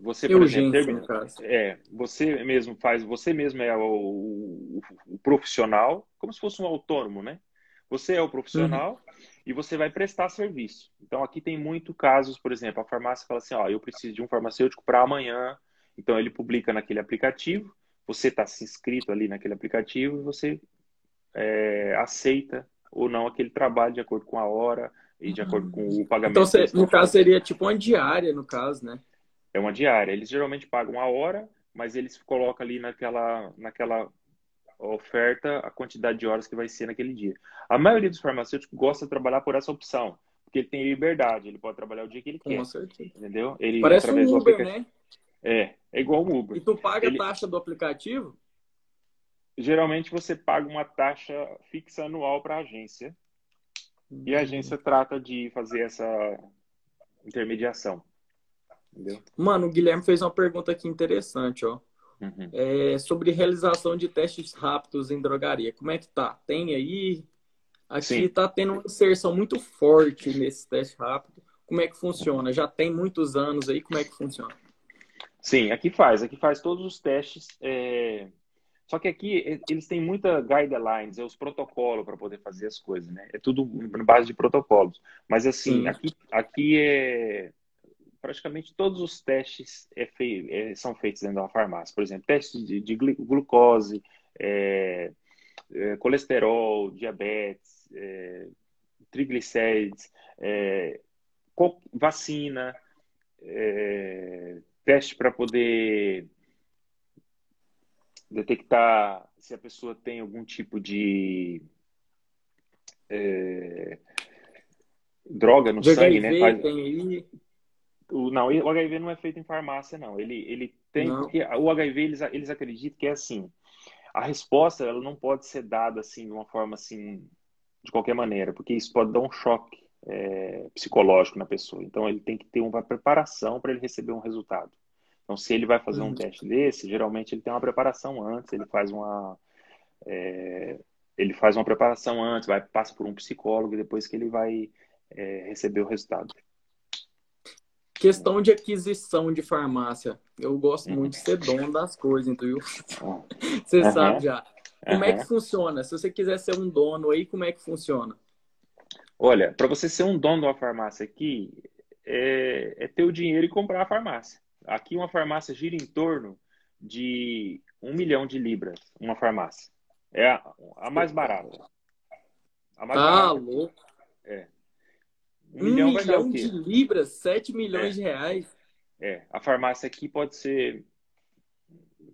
Você, por exemplo, termina, é, você mesmo faz, você mesmo é o, o, o, profissional, como se fosse um autônomo, né? Você é o profissional uhum e você vai prestar serviço. Então, aqui tem muito casos, por exemplo, a farmácia fala assim, ó, eu preciso de um farmacêutico para amanhã. Então, ele publica naquele aplicativo, você está se inscrito ali naquele aplicativo e você é, aceita ou não aquele trabalho de acordo com a hora e de acordo com o pagamento. Então, no caso, seria tipo uma diária, no caso, né? É uma diária. Eles geralmente pagam a hora, mas eles colocam ali naquela, naquela oferta a quantidade de horas que vai ser naquele dia. A maioria dos farmacêuticos gosta de trabalhar por essa opção, porque ele tem liberdade, ele pode trabalhar o dia que ele quer. Com certeza. Entendeu? Ele, Parece um Uber, né? É, é igual o Uber. E tu paga ele... a taxa do aplicativo? Geralmente você paga uma taxa fixa anual para a agência. E a agência trata de fazer essa intermediação. Entendeu? Mano, o Guilherme fez uma pergunta aqui interessante, ó. Uhum. É, sobre realização de testes rápidos em drogaria. Como é que tá? Tem aí? Aqui está tendo uma inserção muito forte nesse teste rápido. Como é que funciona? Já tem muitos anos aí, como é que funciona? Sim, aqui faz. Aqui faz todos os testes. É... Só que aqui eles têm muita guidelines, é os protocolos para poder fazer as coisas, né? É tudo na base de protocolos. Mas assim, aqui, aqui é praticamente todos os testes é fei é, são feitos dentro da farmácia. Por exemplo, testes de, de glucose, é, é, colesterol, diabetes, é, triglicérides, é, vacina, teste para poder detectar se a pessoa tem algum tipo de droga no de sangue, HIV, né? Faz... O, não, o HIV não é feito em farmácia, não. Ele, ele tem. Porque o HIV, eles, eles acreditam que é assim. A resposta, ela não pode ser dada assim, de uma forma assim, de qualquer maneira, porque isso pode dar um choque. é, psicológico na pessoa. Então, ele tem que ter uma preparação para ele receber um resultado. Então, se ele vai fazer um uhum. teste desse, geralmente ele tem uma preparação antes, ele faz uma. É, ele faz uma preparação antes, vai passa por um psicólogo e depois que ele vai é, receber o resultado. Questão de aquisição de farmácia. Eu gosto uhum. muito de ser dono das coisas, entendeu? Você uhum. sabe já. Como uhum. é que funciona? Se você quiser ser um dono aí, como é que funciona? Olha, para você ser um dono de uma farmácia aqui, é, é, ter o dinheiro e comprar a farmácia. Aqui uma farmácia gira em torno de um milhão de libras, uma farmácia. É a, a mais barata. A mais ah, barata. louco. É. Um, um milhão, milhão de libras, 7 milhões é. de reais. É, a farmácia aqui pode ser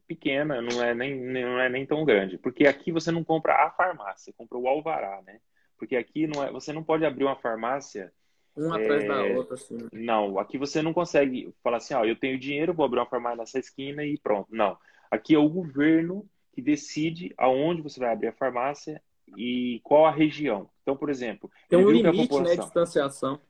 pequena, não é nem, não é nem tão grande. Porque aqui você não compra a farmácia, compra o alvará, né? Porque aqui não é, você não pode abrir uma farmácia. Um é, atrás da outra, assim. Não, aqui você não consegue falar assim, ó, eu tenho dinheiro, vou abrir uma farmácia nessa esquina e pronto. Não. Aqui é o governo que decide aonde você vai abrir a farmácia e qual a região. Então, por exemplo, tem um limite, né, distanciação.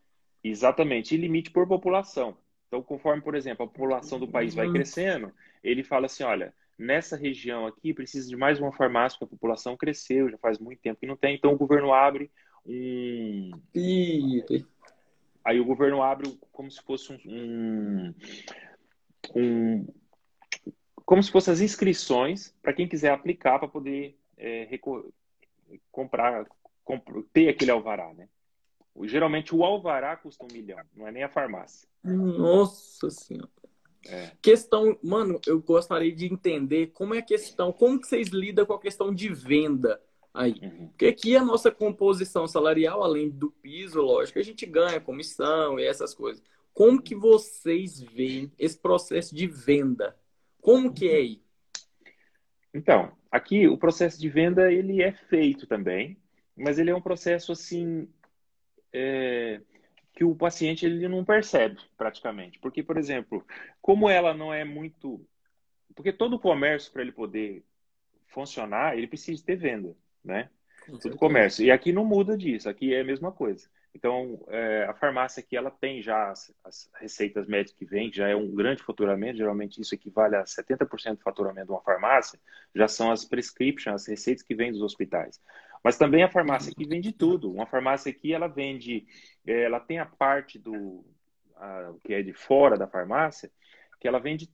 Exatamente, e limite por população. Então, conforme, por exemplo, a população do país vai uhum. crescendo, ele fala assim, olha, nessa região aqui precisa de mais uma farmácia, porque a população cresceu, já faz muito tempo que não tem, então o governo abre um... Aí o governo abre como se fosse um, um como se fossem as inscrições para quem quiser aplicar para poder é, comprar, comp ter aquele alvará, né? Geralmente o alvará custa um milhão, não é nem a farmácia. Nossa senhora. É. Questão, mano, eu gostaria de entender como é a questão, como que vocês lidam com a questão de venda aí. Uhum. Porque aqui a nossa composição salarial, além do piso, lógico, a gente ganha comissão e essas coisas. Como que vocês veem esse processo de venda? Como que é aí? Então, aqui o processo de venda ele é feito também, mas ele é um processo assim é, que o paciente ele não percebe praticamente, porque por exemplo, como ela não é muito, porque todo comércio para ele poder funcionar, ele precisa ter venda, né? Todo comércio. E aqui não muda disso, aqui é a mesma coisa. Então, é, a farmácia aqui, ela tem já as, as, receitas médicas que vem, já é um grande faturamento, geralmente isso equivale a 70% do faturamento de uma farmácia, já são as prescriptions, as receitas que vêm dos hospitais. Mas também a farmácia aqui vende tudo. Uma farmácia aqui, ela vende, é, ela tem a parte do, a, que é de fora da farmácia, que ela vende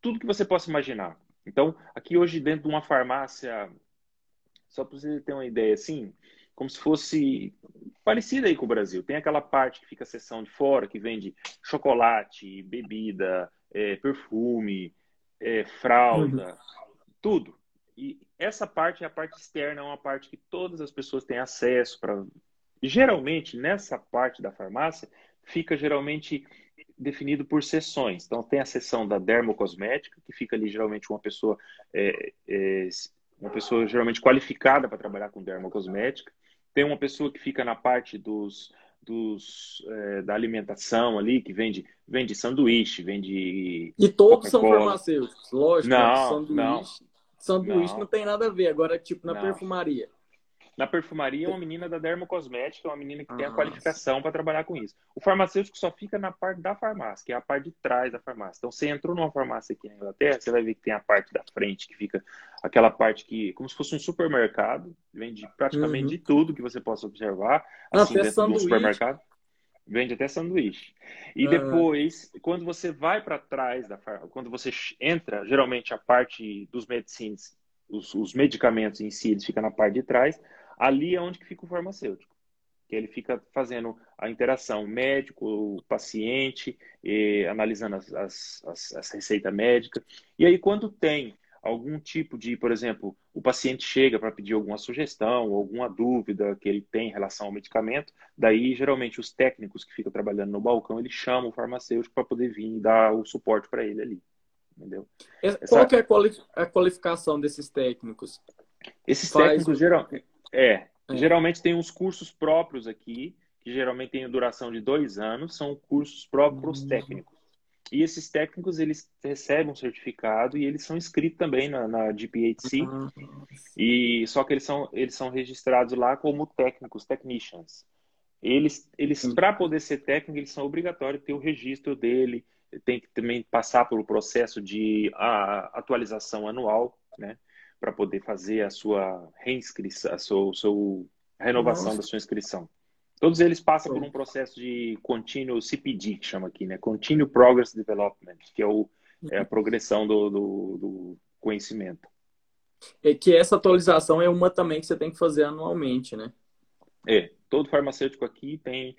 tudo que você possa imaginar. Então, aqui hoje dentro de uma farmácia, só para você ter uma ideia assim, como se fosse parecida aí com o Brasil. Tem aquela parte que fica a seção de fora, que vende chocolate, bebida, é, perfume, é, fralda, uhum. tudo. E essa parte é a parte externa, é uma parte que todas as pessoas têm acesso para. Geralmente, nessa parte da farmácia, fica geralmente definido por sessões. Então, tem a seção da dermocosmética, que fica ali geralmente uma pessoa, é, é, uma pessoa geralmente qualificada para trabalhar com dermocosmética. Tem uma pessoa que fica na parte dos, dos é, da alimentação ali, que vende, vende sanduíche, vende. E todos são farmacêuticos, lógico. Né? Não, sanduíche, não. Sanduíche não. não tem nada a ver. Agora, tipo, na perfumaria. Na perfumaria, uma menina da dermocosmética, uma menina que tem a qualificação para trabalhar com isso. O farmacêutico só fica na parte da farmácia, que é a parte de trás da farmácia. Então, você entrou numa farmácia aqui na Inglaterra, você vai ver que tem a parte da frente, que fica aquela parte que, como se fosse um supermercado, vende praticamente uhum. de tudo que você possa observar, assim, Até dentro do supermercado. Vende até sanduíche. E uhum. depois, quando você vai para trás da farmácia, quando você entra, geralmente a parte dos medicines, os, os medicamentos em si, eles ficam na parte de trás ali é onde que fica o farmacêutico. Que ele fica fazendo a interação médico-paciente, analisando as, as, as, as receitas médicas. E aí, quando tem algum tipo de, por exemplo, o paciente chega para pedir alguma sugestão, alguma dúvida que ele tem em relação ao medicamento, daí geralmente os técnicos que ficam trabalhando no balcão, eles chamam o farmacêutico para poder vir e dar o suporte para ele ali. Entendeu? Qual Essa... é a qualificação desses técnicos? Esses Faz... técnicos geral... É, é, geralmente tem uns cursos próprios aqui, que geralmente tem duração de dois anos, são cursos próprios uhum. técnicos. E esses técnicos, eles recebem um certificado e eles são inscritos também na, na GPHC. Uhum. E, só que eles são, eles são registrados lá como técnicos, technicians. Eles, eles para poder ser técnico, eles são obrigatórios ter o registro dele, tem que também passar pelo processo de a, atualização anual, né? Para poder fazer a sua reinscrição, a sua, a sua renovação Nossa. da sua inscrição. Todos eles passam por um processo de contínuo CPD, que chama aqui, né? Continual Progress Development, que é, o, é a progressão do, do, do conhecimento. É que essa atualização é uma também que você tem que fazer anualmente, né? É, todo farmacêutico aqui tem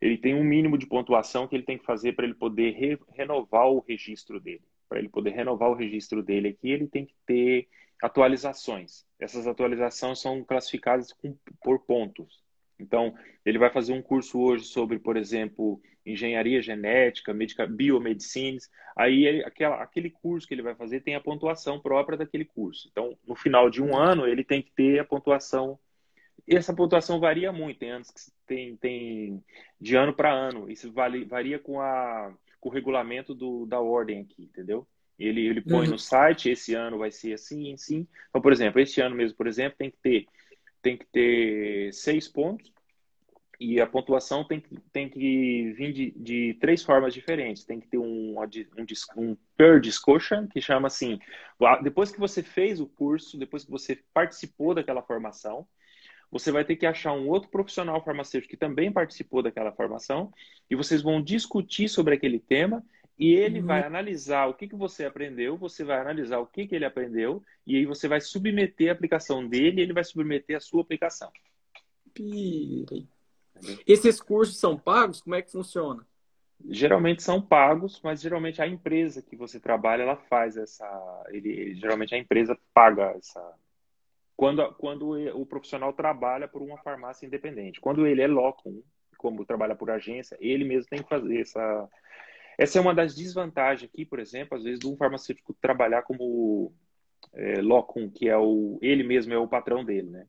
ele tem um mínimo de pontuação que ele tem que fazer para ele poder re renovar o registro dele. Para ele poder renovar o registro dele aqui, ele tem que ter atualizações. Essas atualizações são classificadas com, por pontos. Então, ele vai fazer um curso hoje sobre, por exemplo, engenharia genética, medica, biomedicines. Aí, ele, aquela, aquele curso que ele vai fazer tem a pontuação própria daquele curso. Então, no final de um ano, ele tem que ter a pontuação essa pontuação varia muito, tem anos que tem, tem de ano para ano. Isso varia com, a, com o regulamento do, da ordem aqui, entendeu? Ele, ele põe uhum. no site, esse ano vai ser assim, assim. Então, por exemplo, este ano mesmo, por exemplo, tem que ter, tem que ter seis pontos e a pontuação tem que, tem que vir de, de três formas diferentes. Tem que ter um, um, um per discussion, que chama assim, depois que você fez o curso, depois que você participou daquela formação, você vai ter que achar um outro profissional farmacêutico que também participou daquela formação e vocês vão discutir sobre aquele tema e ele uhum. vai analisar o que, que você aprendeu, você vai analisar o que, que ele aprendeu e aí você vai submeter a aplicação dele e ele vai submeter a sua aplicação. Pire. Esses cursos são pagos? Como é que funciona? Geralmente são pagos, mas geralmente a empresa que você trabalha, ela faz essa. Ele, geralmente a empresa paga essa, quando, quando o profissional trabalha por uma farmácia independente. Quando ele é locum, como trabalha por agência, ele mesmo tem que fazer essa. Essa é uma das desvantagens aqui, por exemplo, às vezes, de um farmacêutico trabalhar como é, locum, que é o. Ele mesmo é o patrão dele, né?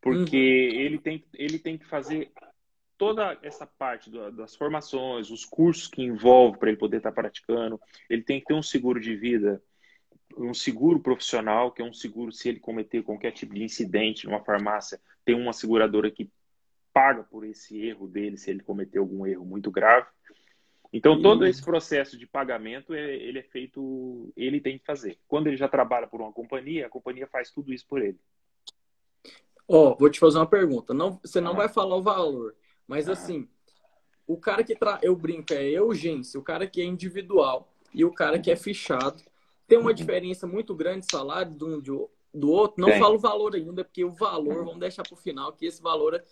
Porque uhum. ele, tem, ele tem que fazer toda essa parte do, das formações, os cursos que envolve para ele poder estar tá praticando, ele tem que ter um seguro de vida um seguro profissional, que é um seguro se ele cometer qualquer tipo de incidente numa farmácia, tem uma seguradora que paga por esse erro dele se ele cometer algum erro muito grave. Então, todo esse processo de pagamento, é, ele é feito, ele tem que fazer. Quando ele já trabalha por uma companhia, a companhia faz tudo isso por ele. Ó, oh, vou te fazer uma pergunta. Não, você não ah. vai falar o valor, mas ah. assim, o cara que tra... eu brinco é urgência, o cara que é individual e o cara que é fichado tem uma diferença muito grande de salário de um de, do outro. Não Tem. falo o valor ainda, porque o valor, vamos deixar para o final, que esse valor é,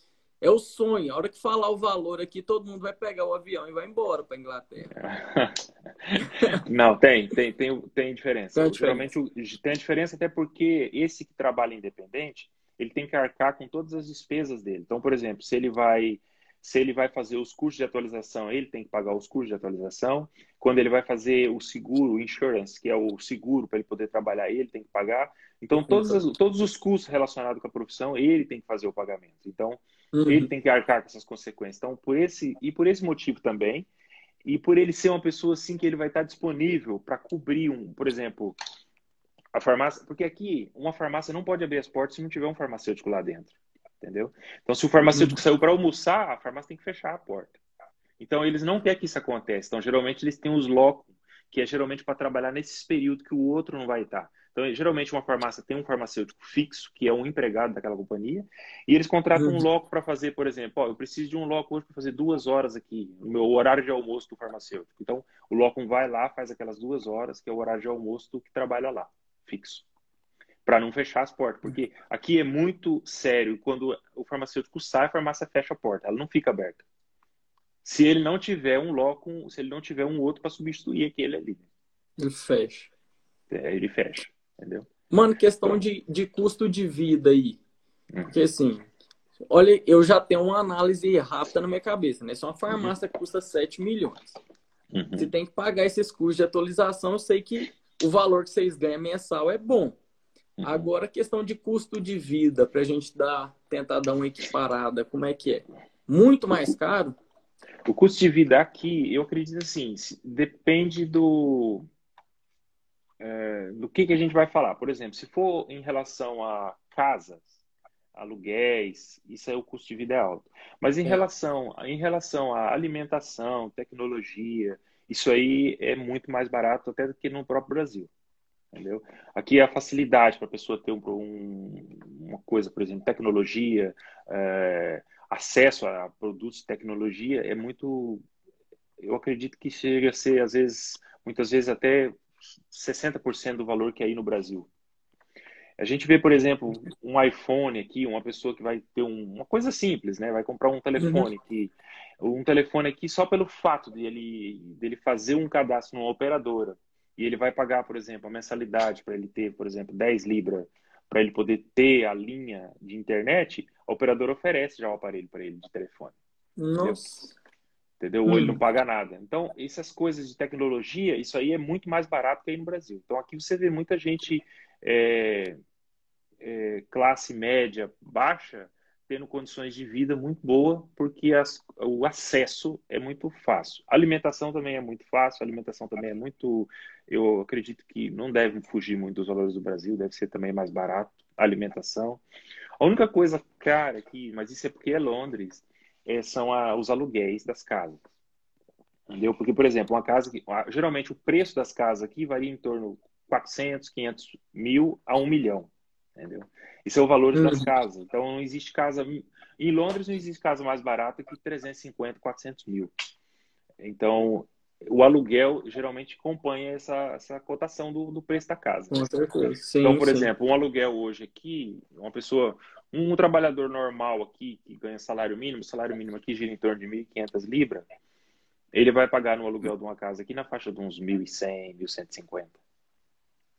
é o sonho. A hora que falar o valor aqui, todo mundo vai pegar o avião e vai embora para Inglaterra. Não, tem, tem, tem, tem diferença. Tem Geralmente tem a diferença até porque esse que trabalha independente, ele tem que arcar com todas as despesas dele. Então, por exemplo, se ele vai se ele vai fazer os custos de atualização, ele tem que pagar os custos de atualização. Quando ele vai fazer o seguro, o insurance, que é o seguro para ele poder trabalhar, ele tem que pagar. Então, todos, as, todos os custos relacionados com a profissão, ele tem que fazer o pagamento. Então, uhum. ele tem que arcar com essas consequências. Então, por esse e por esse motivo também, e por ele ser uma pessoa assim que ele vai estar disponível para cobrir um, por exemplo, a farmácia, porque aqui uma farmácia não pode abrir as portas se não tiver um farmacêutico lá dentro entendeu? Então, se o farmacêutico uhum. saiu para almoçar, a farmácia tem que fechar a porta. Então, eles não querem que isso aconteça. Então, geralmente, eles têm os locos, que é geralmente para trabalhar nesses períodos que o outro não vai estar. Então, geralmente, uma farmácia tem um farmacêutico fixo, que é um empregado daquela companhia, e eles contratam uhum. um loco para fazer, por exemplo, ó, eu preciso de um loco hoje para fazer duas horas aqui, no meu horário de almoço do farmacêutico. Então, o loco vai lá, faz aquelas duas horas, que é o horário de almoço do que trabalha lá, fixo para não fechar as portas. Porque aqui é muito sério. Quando o farmacêutico sai, a farmácia fecha a porta. Ela não fica aberta. Se ele não tiver um loco, se ele não tiver um outro para substituir aquele ali. Ele fecha. É, ele fecha. Entendeu? Mano, questão de, de custo de vida aí. Porque assim, olha, eu já tenho uma análise rápida na minha cabeça, né? Se uma farmácia uhum. custa 7 milhões, uhum. você tem que pagar esses custos de atualização, eu sei que o valor que vocês ganham mensal é bom. Uhum. Agora, questão de custo de vida, para a gente dar, tentar dar uma equiparada, como é que é? Muito mais caro? O custo de vida aqui, eu acredito assim, depende do, é, do que, que a gente vai falar. Por exemplo, se for em relação a casas, aluguéis, isso é o custo de vida é alto. Mas em, é. relação, em relação à alimentação, tecnologia, isso aí é muito mais barato até do que no próprio Brasil. Entendeu? Aqui a facilidade para a pessoa ter um, um, uma coisa, por exemplo, tecnologia, é, acesso a produtos de tecnologia é muito. Eu acredito que chega a ser, às vezes, muitas vezes até 60% do valor que é aí no Brasil. A gente vê, por exemplo, um iPhone aqui, uma pessoa que vai ter um, uma coisa simples, né? Vai comprar um telefone aqui. Um telefone aqui só pelo fato dele, dele fazer um cadastro numa operadora e ele vai pagar, por exemplo, a mensalidade para ele ter, por exemplo, 10 libras para ele poder ter a linha de internet, a operadora oferece já o aparelho para ele de telefone. Nossa. Entendeu? Ou hum. ele não paga nada. Então, essas coisas de tecnologia, isso aí é muito mais barato que aí no Brasil. Então, aqui você vê muita gente é, é, classe média baixa tendo condições de vida muito boa, porque as, o acesso é muito fácil. A alimentação também é muito fácil, a alimentação também é muito. Eu acredito que não deve fugir muito dos valores do Brasil, deve ser também mais barato a alimentação. A única coisa cara aqui, mas isso é porque é Londres, é, são a, os aluguéis das casas. Entendeu? Porque, por exemplo, uma casa que. Geralmente o preço das casas aqui varia em torno de 400, 500 mil a 1 milhão. Entendeu? Isso é o valor das uhum. casas. Então, não existe casa. Em Londres, não existe casa mais barata que 350, 400 mil. Então, o aluguel geralmente acompanha essa, essa cotação do, do preço da casa. Sim, então, por sim. exemplo, um aluguel hoje aqui, uma pessoa, um trabalhador normal aqui que ganha salário mínimo, salário mínimo aqui gira em torno de 1.500 libras, ele vai pagar no aluguel de uma casa aqui na faixa de uns 1.100, 1.150.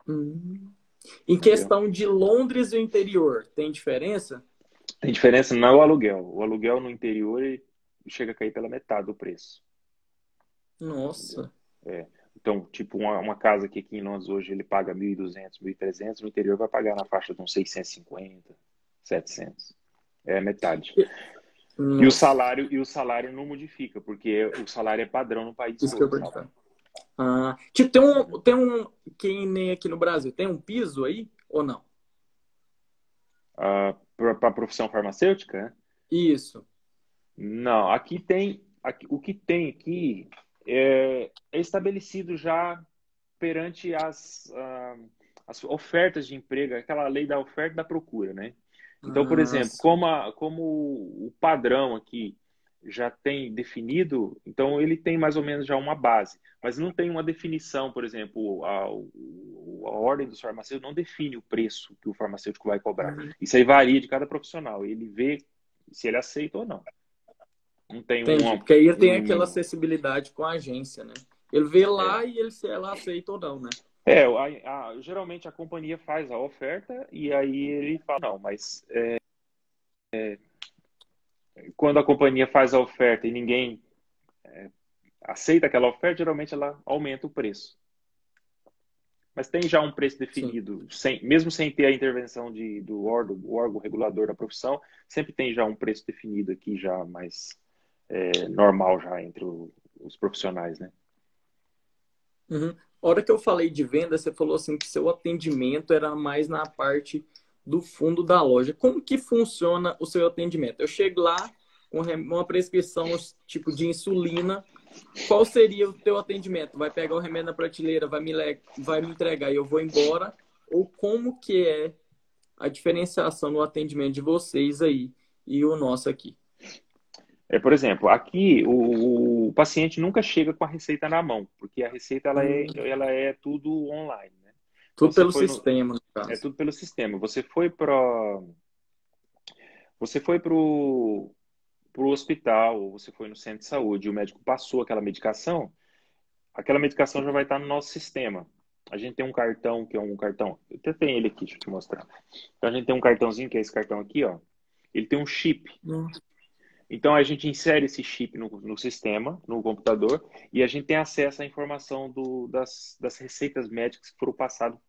Hum. Em questão de Londres e o interior, tem diferença? Tem diferença não é o aluguel. O aluguel no interior chega a cair pela metade do preço. Nossa. É. Então, tipo, uma, uma, casa que aqui em Londres hoje ele paga 1.200, 1.300, no interior vai pagar na faixa de uns 650, 700. É metade. Nossa. E o salário e o salário não modifica, porque o salário é padrão no país Isso todo. Que eu ah, tipo, tem um, tem um, quem nem aqui no Brasil, tem um piso aí ou não? Ah, para a profissão farmacêutica? Isso. Não, aqui tem, aqui, o que tem aqui é, é estabelecido já perante as, uh, as ofertas de emprego, aquela lei da oferta e da procura, né? Então, por exemplo, como, a, como o padrão aqui já tem definido, então ele tem mais ou menos já uma base, mas não tem uma definição, por exemplo, a, a ordem dos farmacêuticos não define o preço que o farmacêutico vai cobrar. Uhum. Isso aí varia de cada profissional, ele vê se ele aceita ou não. Não tem Entendi, uma, porque aí ele tem um... aquela acessibilidade com a agência, né? Ele vê lá é. e ele se ela aceita ou não, né? É, a, a, geralmente a companhia faz a oferta e aí ele fala, não, mas é, é, quando a companhia faz a oferta e ninguém é, aceita aquela oferta, geralmente ela aumenta o preço. Mas tem já um preço definido, sem, mesmo sem ter a intervenção de, do órgão, órgão regulador da profissão, sempre tem já um preço definido aqui, já mais é, normal já entre o, os profissionais, né? Uhum. Hora que eu falei de venda, você falou assim que seu atendimento era mais na parte do fundo da loja. Como que funciona o seu atendimento? Eu chego lá com uma prescrição tipo de insulina, qual seria o teu atendimento? Vai pegar o remédio na prateleira, vai me, vai me entregar e eu vou embora? Ou como que é a diferenciação no atendimento de vocês aí e o nosso aqui? É, por exemplo, aqui o, o, paciente nunca chega com a receita na mão, porque a receita ela é, hum. ela é tudo online. Tudo você pelo sistema, no. É tudo pelo sistema. Você foi para você foi para o hospital, ou você foi no centro de saúde, e o médico passou aquela medicação, aquela medicação já vai estar no nosso sistema. A gente tem um cartão, que é um cartão. Eu até tenho ele aqui, deixa eu te mostrar. Então a gente tem um cartãozinho, que é esse cartão aqui, ó. Ele tem um chip. Então a gente insere esse chip no, no, sistema, no computador, e a gente tem acesso à informação do, das, das receitas médicas que foram passadas,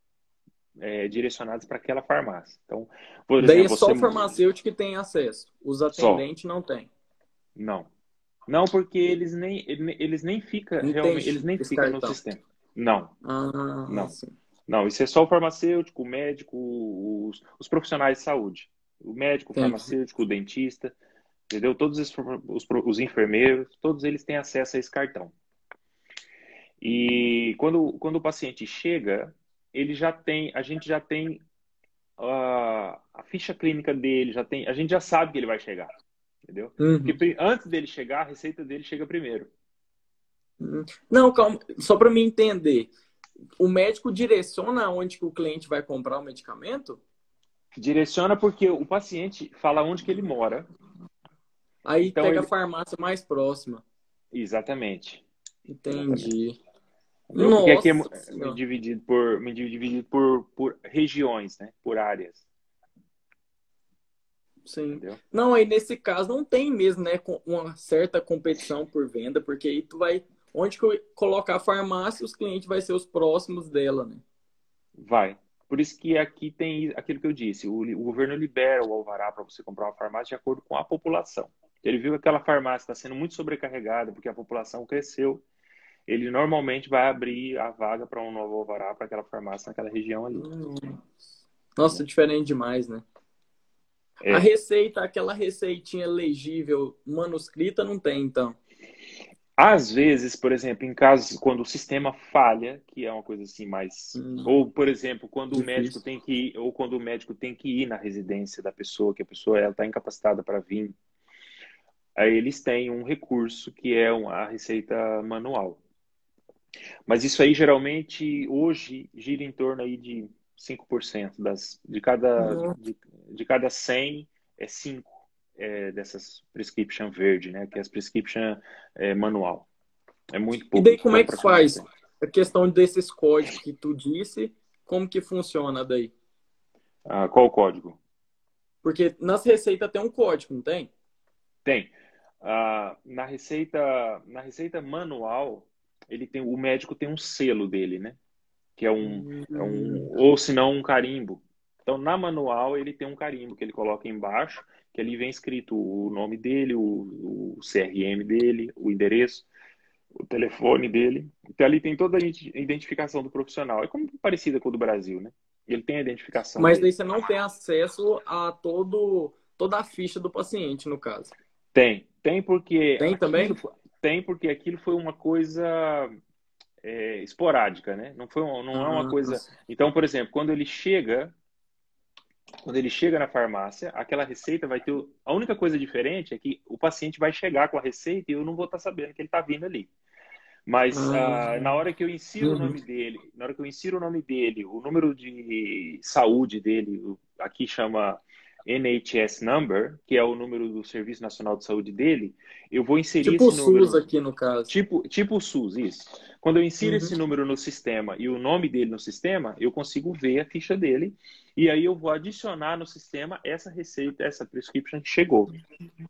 é, direcionadas para aquela farmácia. Então, por exemplo, Daí é só você... o farmacêutico que tem acesso, os atendentes só. não têm. Não. Não, porque eles nem, eles nem ficam realmente, eles nem ficam no sistema. Não. Ah, não. Sim. Não, isso é só o farmacêutico, o médico, os, os profissionais de saúde. O médico, o farmacêutico, o dentista, entendeu? Todos os, os, os enfermeiros, todos eles têm acesso a esse cartão. E quando, quando o paciente chega, ele já tem, a gente já tem a, a ficha clínica dele, já tem, a gente já sabe que ele vai chegar, entendeu? Uhum. Porque antes dele chegar, a receita dele chega primeiro. Uhum. Não, calma, só para me entender, o médico direciona onde que o cliente vai comprar o medicamento? Direciona porque o paciente fala onde que ele mora. Aí então pega ele... a farmácia mais próxima. Exatamente. Entendi. Exatamente. Porque aqui é dividido por, dividido por, por regiões, né? Por áreas. Sim. Entendeu? Não, aí nesse caso não tem mesmo, né? Uma certa competição por venda, porque aí tu vai. Onde que eu colocar a farmácia, os clientes vão ser os próximos dela, né? Vai. Por isso que aqui tem aquilo que eu disse: o, o governo libera o alvará para você comprar uma farmácia de acordo com a população. Ele viu que aquela farmácia está sendo muito sobrecarregada porque a população cresceu ele normalmente vai abrir a vaga para um novo alvará para aquela farmácia naquela região ali. Nossa, diferente demais, né? É. A receita, aquela receitinha legível manuscrita não tem, então. Às vezes, por exemplo, em casos quando o sistema falha, que é uma coisa assim mais, hum. ou por exemplo, quando Difícil. o médico tem que ir, ou quando o médico tem que ir na residência da pessoa, que a pessoa ela está incapacitada para vir, aí eles têm um recurso que é a receita manual. Mas isso aí geralmente hoje gira em torno aí de 5% das, de, cada, de, de cada 100 é 5 é, dessas prescription verde, né? Que é as prescription é, manual. É muito pouco. E daí como é que faz? A questão desses códigos que tu disse, como que funciona daí? Ah, qual o código? Porque nas receitas tem um código, não tem? Tem. Ah, na receita na receita manual ele tem, o médico tem um selo dele, né? Que é um, é um hum. ou se não um carimbo. Então, na manual, ele tem um carimbo que ele coloca embaixo, que ali vem escrito o nome dele, o, o CRM dele, o endereço, o telefone dele. Então, ali tem toda a identificação do profissional. É como parecida com o do Brasil, né? Ele tem a identificação. Mas daí você não tem acesso a todo, toda a ficha do paciente, no caso. Tem. Tem porque. Tem também? tem porque aquilo foi uma coisa é, esporádica, né? Não foi não é uma coisa. Então, por exemplo, quando ele chega, quando ele chega na farmácia, aquela receita vai ter a única coisa diferente é que o paciente vai chegar com a receita e eu não vou estar sabendo que ele está vindo ali. Mas ah, na hora que eu insiro uhum. o nome dele, na hora que eu insiro o nome dele, o número de saúde dele, aqui chama NHS number, que é o número do Serviço Nacional de Saúde dele, eu vou inserir tipo esse número. Tipo o SUS aqui no caso. Tipo, tipo o SUS, isso. Quando eu insiro uhum. esse número no sistema e o nome dele no sistema, eu consigo ver a ficha dele e aí eu vou adicionar no sistema essa receita, essa prescription que chegou.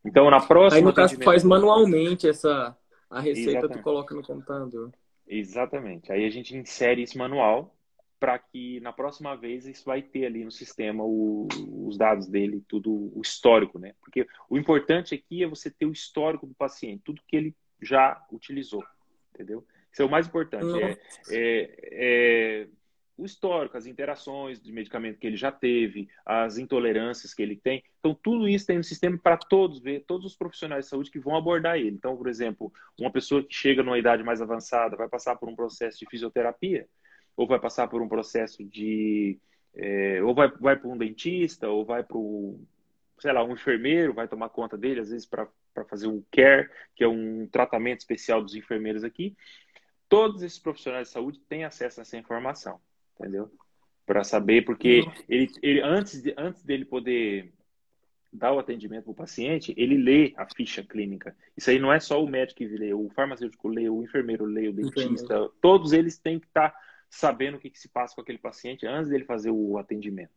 Então, na próxima... Aí, no caso, faz manualmente essa... A receita Exatamente. tu coloca no computador. Exatamente. Aí a gente insere esse manual para que na próxima vez isso vai ter ali no sistema o, os dados dele, tudo o histórico, né? Porque o importante aqui é você ter o histórico do paciente, tudo que ele já utilizou, entendeu? Isso é o mais importante, é, é, é, o histórico, as interações de medicamento que ele já teve, as intolerâncias que ele tem. Então, tudo isso tem no sistema para todos ver, todos os profissionais de saúde que vão abordar ele. Então, por exemplo, uma pessoa que chega numa idade mais avançada vai passar por um processo de fisioterapia, ou vai passar por um processo de. É, ou vai, vai para um dentista, ou vai para sei lá, um enfermeiro, vai tomar conta dele, às vezes para fazer um care, que é um tratamento especial dos enfermeiros aqui. Todos esses profissionais de saúde têm acesso a essa informação, entendeu? Para saber, porque ele, ele antes, de, antes dele poder dar o atendimento para o paciente, ele lê a ficha clínica. Isso aí não é só o médico que lê, o farmacêutico lê, o enfermeiro lê, o dentista, Entendi. todos eles têm que estar tá sabendo o que, que se passa com aquele paciente antes dele fazer o atendimento.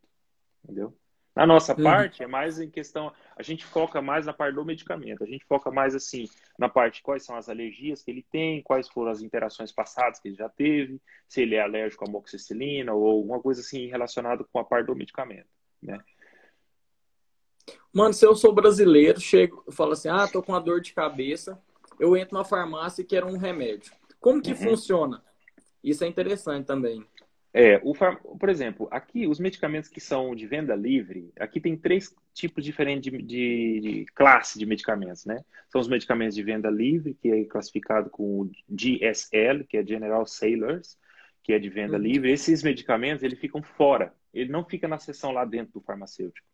Entendeu? Na nossa uhum. parte, é mais em questão. A gente foca mais na parte do medicamento. A gente foca mais assim na parte quais são as alergias que ele tem, quais foram as interações passadas que ele já teve, se ele é alérgico à amoxicilina ou alguma coisa assim relacionada com a parte do medicamento. Né? Mano, se eu sou brasileiro, chego, falo assim: ah, tô com uma dor de cabeça, eu entro na farmácia e quero um remédio. Como que uhum. funciona? Isso é interessante também. É, o, por exemplo, aqui os medicamentos que são de venda livre, aqui tem três tipos diferentes de, de, de, classe de medicamentos, né? São os medicamentos de venda livre, que é classificado com o GSL, que é General Sailors, que é de venda uhum. livre. Esses medicamentos, eles ficam fora, ele não fica na seção lá dentro do farmacêutico.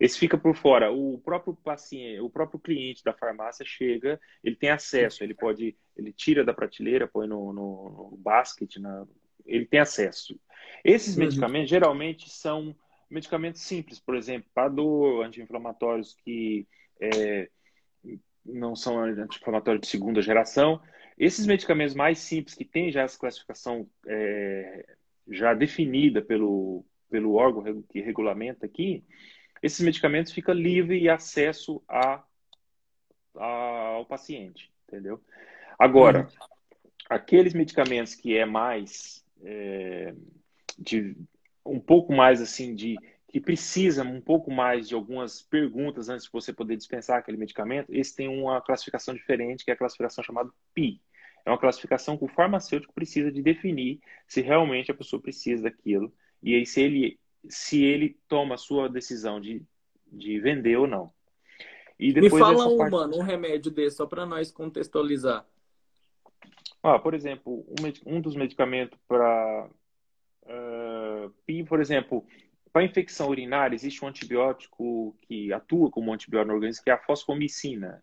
Esse fica por fora. O próprio paciente, o próprio cliente da farmácia chega, ele tem acesso, ele pode, ele tira da prateleira, põe no, no, no basket, na, ele tem acesso. Esses uhum. medicamentos geralmente são medicamentos simples, por exemplo, para dor, anti-inflamatórios que é, não são anti-inflamatórios de segunda geração. Esses medicamentos mais simples, que têm já essa classificação é, já definida pelo, pelo órgão que regulamenta aqui, esses medicamentos ficam livre e acesso a, a, ao paciente, entendeu? Agora, uhum. aqueles medicamentos que é mais é, de um pouco mais assim de que precisa um pouco mais de algumas perguntas antes de você poder dispensar aquele medicamento, esse tem uma classificação diferente, que é a classificação chamada PI. É uma classificação que o farmacêutico precisa de definir se realmente a pessoa precisa daquilo. E aí, se ele, se ele toma a sua decisão de, de vender ou não. E depois Me fala um, parte... mano, um remédio desse, só para nós contextualizar. Ah, por exemplo, um, um dos medicamentos para uh, PI, por exemplo, para infecção urinária, existe um antibiótico que atua como antibiótico no organismo, que é a fosfomicina.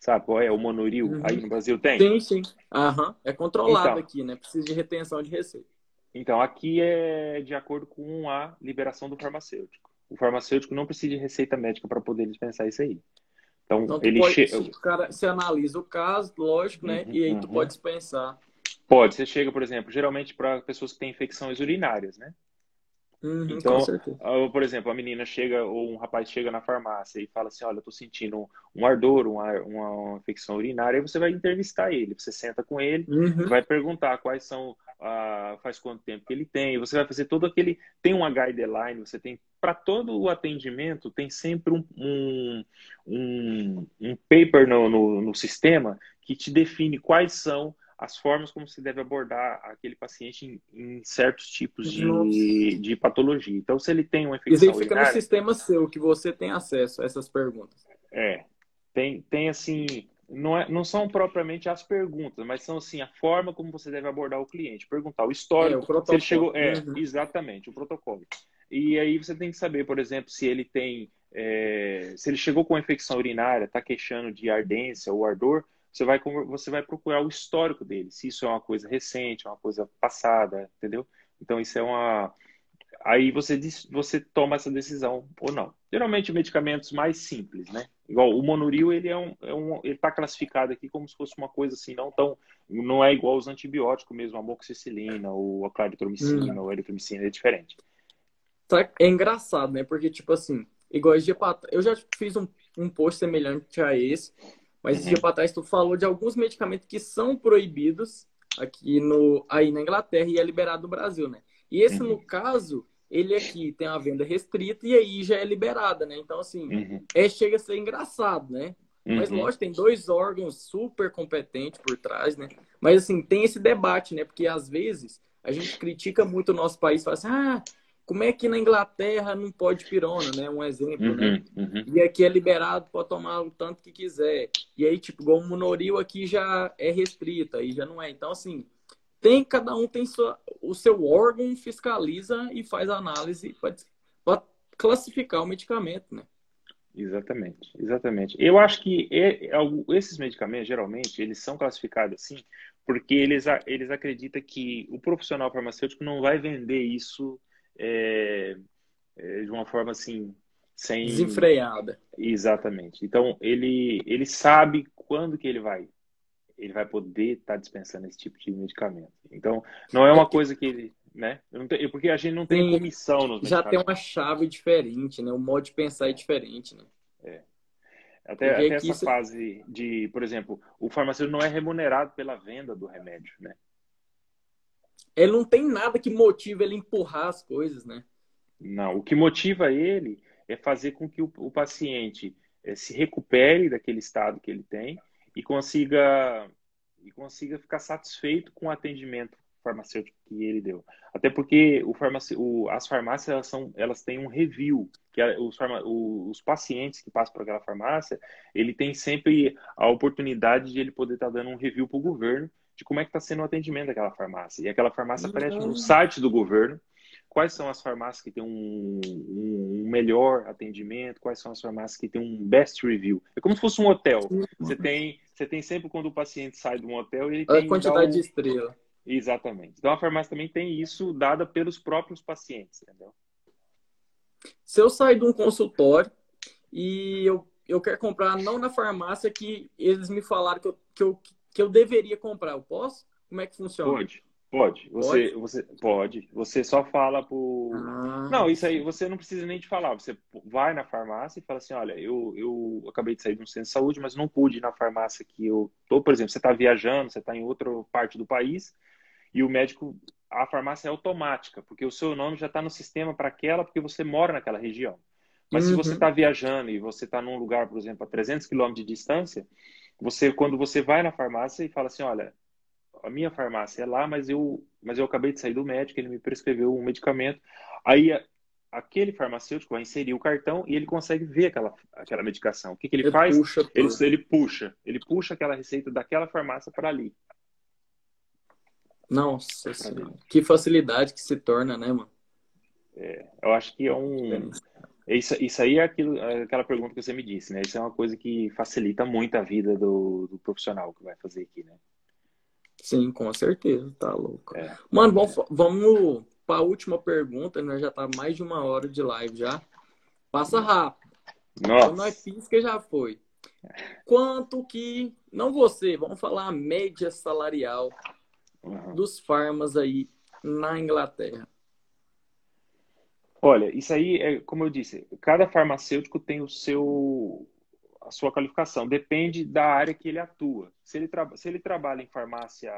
Sabe qual é? O monoril. Uhum. Aí no Brasil tem? Sim, sim. Aham. É controlado então, aqui, né? Precisa de retenção de receita. Então, aqui é de acordo com a liberação do farmacêutico. O farmacêutico não precisa de receita médica para poder dispensar isso aí. Então, então ele pode, che... o cara se analisa o caso, lógico, né? Uhum, e aí uhum. tu pode dispensar. Pode. Você chega, por exemplo, geralmente para pessoas que têm infecções urinárias, né? Uhum, então, por exemplo, a menina chega ou um rapaz chega na farmácia e fala assim, olha, eu tô sentindo um ardor, uma, uma infecção urinária, aí você vai entrevistar ele, você senta com ele, uhum. vai perguntar quais são, faz quanto tempo que ele tem, você vai fazer todo aquele, tem uma guideline, você tem, para todo o atendimento, tem sempre um, um, um, um paper no, no, no sistema que te define quais são as formas como se deve abordar aquele paciente em, em certos tipos de, de, patologia. Então, se ele tem uma infecção Isso fica urinária, no sistema seu, que você tem acesso a essas perguntas. É. Tem, tem assim, não, é, não são propriamente as perguntas, mas são assim a forma como você deve abordar o cliente. Perguntar o histórico, é, o se ele chegou, é, uhum. exatamente, o protocolo. E aí você tem que saber, por exemplo, se ele tem, é, se ele chegou com infecção urinária, está queixando de ardência ou ardor, você vai, você vai procurar o histórico dele, se isso é uma coisa recente, uma coisa passada, entendeu? Então isso é uma. Aí você, você toma essa decisão ou não. Geralmente medicamentos mais simples, né? Igual o monoril, ele é um, é um ele está classificado aqui como se fosse uma coisa assim, não tão, não é igual os antibióticos mesmo, a amoxicilina, ou a claritromicina, hum. ou a eritromicina, é diferente. É engraçado, né? Porque, tipo assim, igual a hepatite, eu já fiz um, um post semelhante a esse, mas esse dia para trás tu falou de alguns medicamentos que são proibidos aqui no, aí na Inglaterra e é liberado no Brasil, né? E esse, uhum. no caso, ele aqui tem uma venda restrita e aí já é liberada, né? Então, assim, uhum. é, chega a ser engraçado, né? Uhum. Mas, lógico, tem dois órgãos super competentes por trás, né? Mas, assim, tem esse debate, né? Porque, às vezes, a gente critica muito o nosso país, fala assim, ah, como é que na Inglaterra não pode pirona, né? Um exemplo, né? uhum, né? Uhum. E aqui é liberado, pode tomar o tanto que quiser. E aí, tipo, igual o monoril aqui já é restrito, aí já não é. Então, assim, tem, cada um tem sua, o seu órgão, fiscaliza e faz análise para classificar o medicamento, né? Exatamente, exatamente. Eu acho que esses medicamentos, geralmente, eles são classificados assim, porque eles, eles acreditam que o profissional farmacêutico não vai vender isso é, é, de uma forma assim sem desenfreada. Exatamente. Então ele ele sabe quando que ele vai ele vai poder estar tá dispensando esse tipo de medicamento. Então não é uma coisa que ele né? Porque a gente não tem, tem comissão nos Já tem uma chave diferente, né? O modo de pensar é diferente, né? É. Até, até essa isso... fase de, por exemplo, o farmacêutico não é remunerado pela venda do remédio, né? ele não tem nada que motive ele empurrar as coisas, né? Não, o que motiva ele é fazer com que o, o paciente é, se recupere daquele estado que ele tem e consiga e consiga ficar satisfeito com o atendimento farmacêutico que ele deu. Até porque o farmaci... o, as farmácias elas, são, elas têm um review, que é, os, farma... os pacientes que passam por aquela farmácia, ele tem sempre a oportunidade de ele poder estar tá dando um review para o governo de como é que está sendo o atendimento daquela farmácia. E aquela farmácia aparece no site do governo, quais são as farmácias que têm um, um, melhor atendimento, quais são as farmácias que têm um best review. É como se fosse um hotel. Você tem, você tem sempre quando o paciente sai de um hotel, ele tem a quantidade um... de estrela. Exatamente. Então a farmácia também tem isso dada pelos próprios pacientes, entendeu? Se eu sair de um consultório e eu, eu quero comprar não na farmácia que eles me falaram que eu, que eu, que eu deveria comprar, eu posso? Como é que funciona? Pode. Pode, você pode? você pode. Você só fala por. Ah, não, isso aí você não precisa nem de falar. Você vai na farmácia e fala assim: olha, eu, eu acabei de sair de um centro de saúde, mas não pude ir na farmácia que eu tô. Por exemplo, você está viajando, você está em outra parte do país e o médico, a farmácia é automática, porque o seu nome já está no sistema para aquela, porque você mora naquela região. Mas uhum. se você está viajando e você está num lugar, por exemplo, a 300 quilômetros de distância, você quando você vai na farmácia e fala assim, olha, a minha farmácia é lá, mas eu, mas eu acabei de sair do médico, ele me prescreveu um medicamento. Aí aquele farmacêutico vai inserir o cartão e ele consegue ver aquela, aquela medicação. O que, que ele, ele faz? Puxa ele, ele puxa, ele puxa aquela receita daquela farmácia para ali. Nossa senhora. Que facilidade que se torna, né, mano? É, eu acho que é um. Isso, isso aí é aquilo, é aquela pergunta que você me disse, né? Isso é uma coisa que facilita muito a vida do, do profissional que vai fazer aqui, né? Sim, com certeza, tá louco. É. Mano, vamos, vamos para a última pergunta, nós já tá mais de uma hora de live já. Passa rápido. Nossa. Então, nós pisca já foi. Quanto que, não você, vamos falar a média salarial uhum. dos farmas aí na Inglaterra? Olha, isso aí é como eu disse, cada farmacêutico tem o seu a sua qualificação, depende da área que ele atua. Se ele, se ele trabalha em farmácia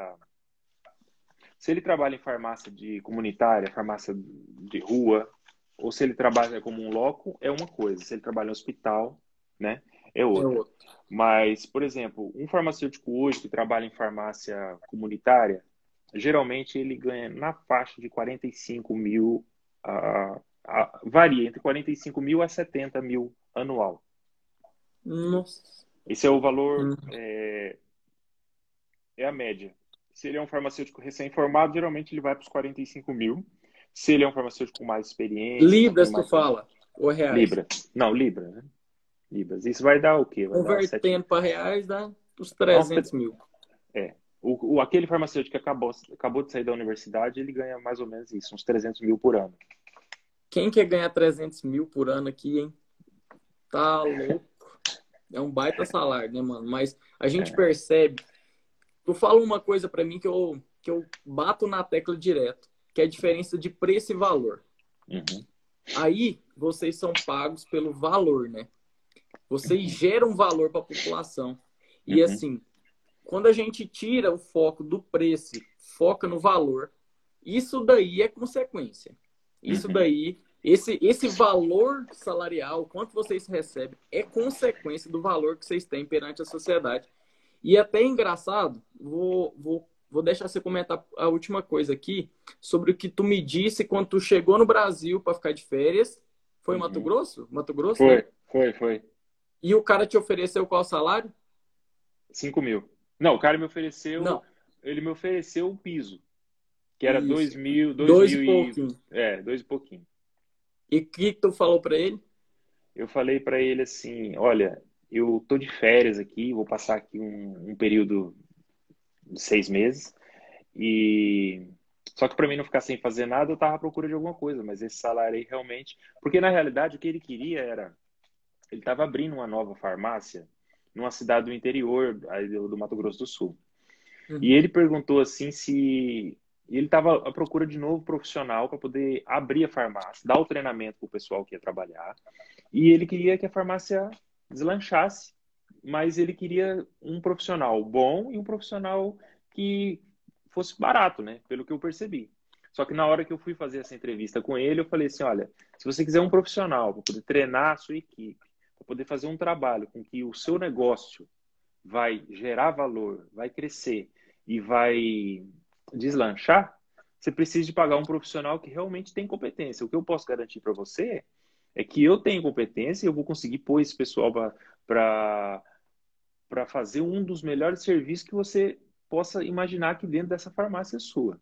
se ele trabalha em farmácia de comunitária, farmácia de rua, ou se ele trabalha como um loco, é uma coisa. Se ele trabalha em hospital, né, é outra. É outra. Mas, por exemplo, um farmacêutico hoje que trabalha em farmácia comunitária, geralmente ele ganha na faixa de 45 mil, uh, uh, varia entre 45 mil a 70 mil anual. Nossa. Esse é o valor, hum. é, é a média. Se ele é um farmacêutico recém-formado, geralmente ele vai para os 45 mil. Se ele é um farmacêutico com mais experiência. Libras, mais... tu fala? Ou reais? Libra. Não, Libra, né? Libras. Isso vai dar o quê? Vai Convertendo para reais, dá os 300 mil. É. O, o, aquele farmacêutico que acabou, acabou de sair da universidade, ele ganha mais ou menos isso, uns 300 mil por ano. Quem quer ganhar 300 mil por ano aqui, hein? Tá louco. É um baita salário, né, mano? Mas a gente é. percebe. Tu fala uma coisa para mim que eu, que eu bato na tecla direto, que é a diferença de preço e valor. Uhum. Aí vocês são pagos pelo valor, né? Vocês uhum. geram valor para a população. E uhum. assim, quando a gente tira o foco do preço, foca no valor, isso daí é consequência. Isso uhum. daí, esse, esse valor salarial, quanto vocês recebem, é consequência do valor que vocês têm perante a sociedade. E é até engraçado, vou, vou, vou deixar você comentar a última coisa aqui, sobre o que tu me disse quando tu chegou no Brasil para ficar de férias. Foi uhum. Mato Grosso? Mato Grosso? Foi, né? foi, foi. E o cara te ofereceu qual salário? 5 mil. Não, o cara me ofereceu. Não. Ele me ofereceu o piso. Que era Isso. dois mil. Dois, dois mil e pouquinho. É, dois e pouquinho. E o que, que tu falou para ele? Eu falei para ele assim: olha, eu tô de férias aqui, vou passar aqui um, um período de seis meses. E. Só que para mim não ficar sem fazer nada, eu tava à procura de alguma coisa, mas esse salário aí realmente. Porque na realidade o que ele queria era. Ele estava abrindo uma nova farmácia numa cidade do interior do Mato Grosso do Sul. Uhum. E ele perguntou assim se ele estava à procura de novo profissional para poder abrir a farmácia, dar o treinamento para o pessoal que ia trabalhar. E ele queria que a farmácia deslanchasse, mas ele queria um profissional bom e um profissional que fosse barato, né? Pelo que eu percebi. Só que na hora que eu fui fazer essa entrevista com ele, eu falei assim: olha, se você quiser um profissional para poder treinar a sua equipe, para poder fazer um trabalho com que o seu negócio vai gerar valor, vai crescer e vai deslanchar, você precisa de pagar um profissional que realmente tem competência. O que eu posso garantir para você é que eu tenho competência e eu vou conseguir pôr esse pessoal para fazer um dos melhores serviços que você possa imaginar aqui dentro dessa farmácia sua.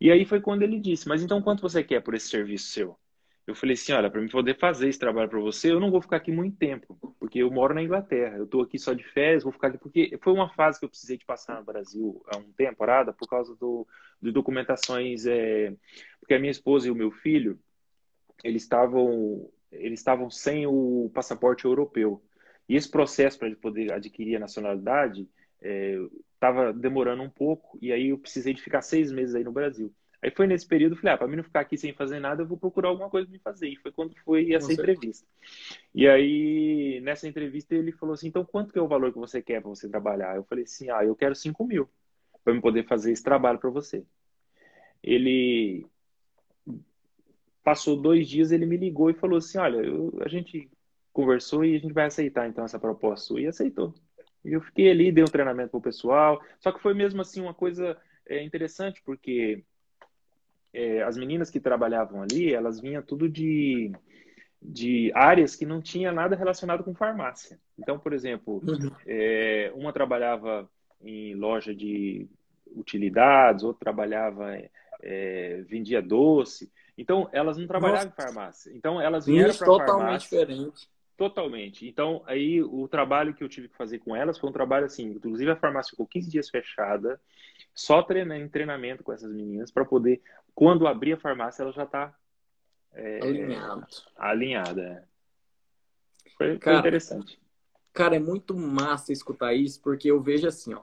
E aí foi quando ele disse: Mas então quanto você quer por esse serviço seu? Eu falei assim: Olha, para mim poder fazer esse trabalho para você, eu não vou ficar aqui muito tempo, porque eu moro na Inglaterra. Eu estou aqui só de férias, vou ficar aqui porque foi uma fase que eu precisei de passar no Brasil há um temporada por causa do, de documentações. É, porque a minha esposa e o meu filho eles estavam eles estavam sem o passaporte europeu. E esse processo para ele poder adquirir a nacionalidade estava é, demorando um pouco, e aí eu precisei de ficar seis meses aí no Brasil. Aí foi nesse período, falei, ah, para mim não ficar aqui sem fazer nada, eu vou procurar alguma coisa para me fazer. E foi quando foi essa entrevista. E aí, nessa entrevista, ele falou assim, então quanto que é o valor que você quer para você trabalhar? Eu falei assim, ah, eu quero 5 mil para me poder fazer esse trabalho para você. Ele passou dois dias, ele me ligou e falou assim, olha, eu, a gente conversou e a gente vai aceitar então essa proposta sua. E aceitou. E eu fiquei ali, dei um treinamento para o pessoal. Só que foi mesmo assim uma coisa é, interessante, porque é, as meninas que trabalhavam ali, elas vinham tudo de, de áreas que não tinha nada relacionado com farmácia. Então, por exemplo, uhum. é, uma trabalhava em loja de utilidades, outra trabalhava, é, vendia doce. Então, elas não trabalhavam Nossa. em farmácia. Então, elas vieram para farmácia. totalmente diferente. Totalmente. Então, aí o trabalho que eu tive que fazer com elas foi um trabalho assim, inclusive a farmácia ficou 15 dias fechada, só treinando, em treinamento com essas meninas para poder, quando abrir a farmácia, ela já está é, alinhada. É. Foi, cara, foi interessante. Cara, é muito massa escutar isso, porque eu vejo assim, ó.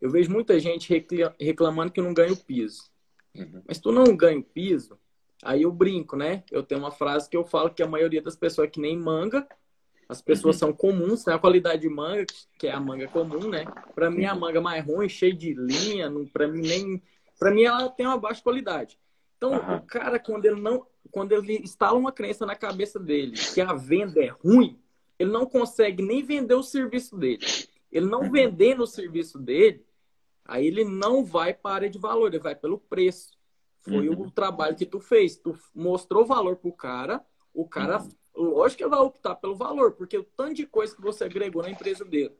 Eu vejo muita gente reclamando que eu não ganho piso. Uhum. Mas tu não ganha piso, aí eu brinco, né? Eu tenho uma frase que eu falo que a maioria das pessoas é que nem manga, as pessoas uhum. são comuns, né? A qualidade de manga, que é a manga comum, né? Para mim, a manga mais ruim, cheia de linha, para mim nem. Para mim, ela tem uma baixa qualidade. Então, uhum. o cara, quando ele não. Quando ele instala uma crença na cabeça dele que a venda é ruim, ele não consegue nem vender o serviço dele. Ele não uhum. vendendo o serviço dele, aí ele não vai para a área de valor, ele vai pelo preço. Foi uhum. o trabalho que tu fez. Tu mostrou valor pro cara, o cara uhum lógico que ele vai optar pelo valor, porque o tanto de coisa que você agregou na empresa dele.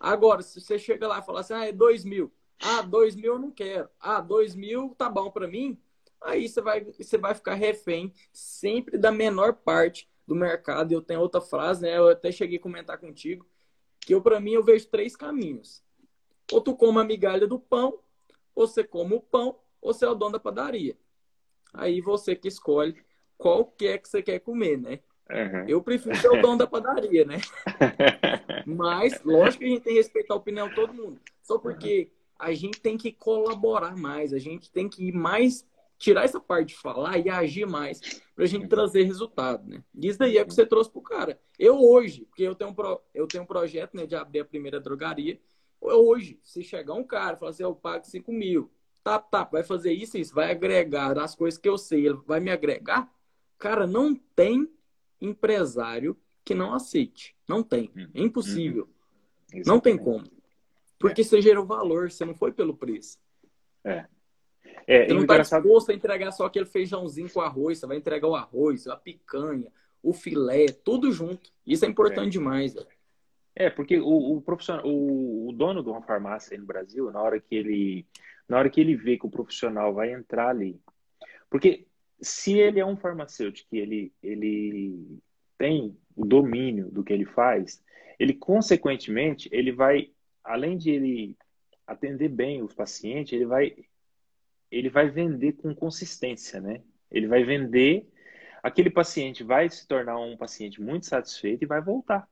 Agora, se você chega lá e fala assim, ah, é dois mil. Ah, dois mil eu não quero. Ah, dois mil tá bom para mim. Aí você vai, você vai ficar refém sempre da menor parte do mercado. Eu tenho outra frase, né? Eu até cheguei a comentar contigo, que eu, para mim, eu vejo três caminhos. Ou tu come a migalha do pão, ou você come o pão, ou você é o dono da padaria. Aí você que escolhe qual que é que você quer comer, né? Uhum. Eu prefiro ser o dono da padaria, né? Mas, lógico que a gente tem que respeitar a opinião de todo mundo. Só porque a gente tem que colaborar mais, a gente tem que ir mais, tirar essa parte de falar e agir mais pra gente trazer resultado, né? Isso daí é o que você trouxe pro cara. Eu hoje, porque eu tenho um, pro, eu tenho um projeto né, de abrir a primeira drogaria. Hoje, se chegar um cara e falar assim, eu pago 5 mil, tá, tá, vai fazer isso, isso, vai agregar as coisas que eu sei, ele vai me agregar? Cara, não tem empresário que não aceite. Não tem. É impossível. Uhum. Não tem como. Porque é. você gerou valor, você não foi pelo preço. É. é você não está engraçado... disposto a entregar só aquele feijãozinho com arroz, você vai entregar o arroz, a picanha, o filé, tudo junto. Isso é importante é. demais. Véio. É, porque o, o profissional, o, o, dono de uma farmácia aí no Brasil, na hora que ele, na hora que ele vê que o profissional vai entrar ali, porque se ele é um farmacêutico que ele, ele tem o domínio do que ele faz, ele consequentemente ele vai, além de ele atender bem os pacientes, ele vai ele vai vender com consistência, né? Ele vai vender, aquele paciente vai se tornar um paciente muito satisfeito e vai voltar.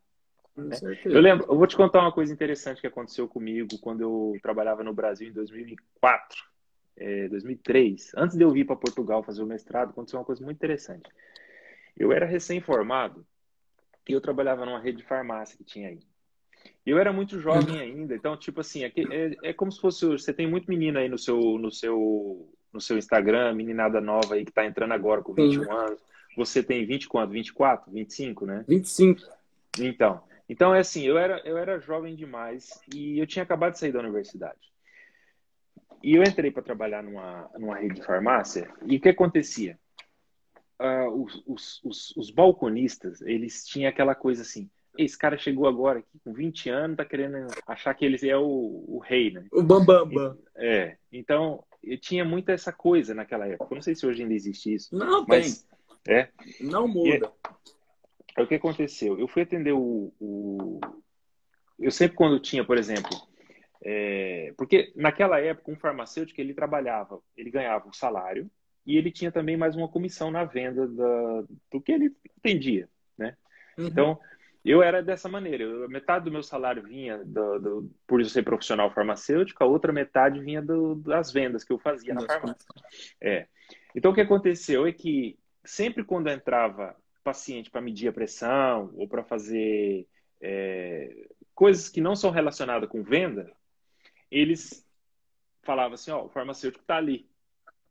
Né? Eu lembro, eu vou te contar uma coisa interessante que aconteceu comigo quando eu trabalhava no Brasil em 2004 é, 2003, antes de eu vir para Portugal fazer o mestrado, aconteceu uma coisa muito interessante. Eu era recém-formado e eu trabalhava numa rede de farmácia que tinha aí. Eu era muito jovem ainda, então, tipo assim, é, é, é como se fosse. Você tem muito menina aí no seu, no seu, no seu Instagram, meninada nova aí que tá entrando agora com 21 Sim. anos. Você tem 20 quanto? 24? 25, né? 25. Então, então é assim, eu era, eu era jovem demais e eu tinha acabado de sair da universidade e eu entrei para trabalhar numa, numa rede de farmácia, e o que acontecia? Uh, os, os, os, os, balconistas, eles tinham aquela coisa assim, esse cara chegou agora aqui com 20 anos, tá querendo achar que ele é o, o rei, né? O bambambam. Bam. É, então, eu tinha muita essa coisa naquela época. Eu não sei se hoje ainda existe isso. Não, mas, tem. É. Não muda. É, o que aconteceu? Eu fui atender o, o... Eu sempre quando tinha, por exemplo, é, porque naquela época, um farmacêutico ele trabalhava, ele ganhava um salário e ele tinha também mais uma comissão na venda da, do que ele atendia, né? Uhum. Então, eu era dessa maneira. Eu, metade do meu salário vinha do, do, por eu ser profissional farmacêutico, a outra metade vinha do, das vendas que eu fazia na farmácia. É. Então, o que aconteceu é que sempre quando entrava paciente para medir a pressão ou para fazer é, coisas que não são relacionadas com venda, eles falavam assim, ó, o farmacêutico está ali,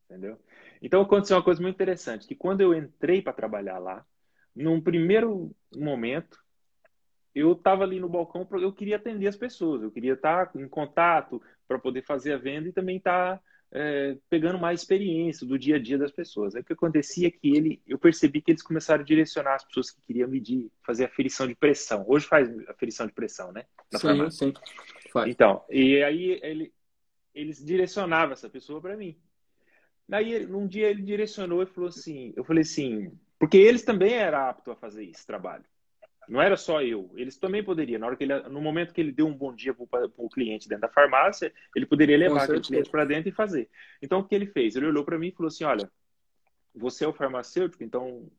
entendeu? Então aconteceu uma coisa muito interessante, que quando eu entrei para trabalhar lá, num primeiro momento, eu estava ali no balcão, eu queria atender as pessoas, eu queria estar tá em contato para poder fazer a venda e também estar tá, é, pegando mais experiência do dia a dia das pessoas. Aí o que acontecia é que ele, eu percebi que eles começaram a direcionar as pessoas que queriam medir, fazer aferição de pressão. Hoje faz aferição de pressão, né? Na sim, farmácia. sim. Faz. Então, e aí ele, eles direcionavam essa pessoa para mim. Aí, um dia ele direcionou e falou assim, eu falei assim, porque eles também eram aptos a fazer esse trabalho. Não era só eu, eles também poderiam. Na hora que ele, no momento que ele deu um bom dia para o cliente dentro da farmácia, ele poderia levar aquele cliente para dentro e fazer. Então, o que ele fez? Ele olhou para mim e falou assim: Olha, você é o farmacêutico, então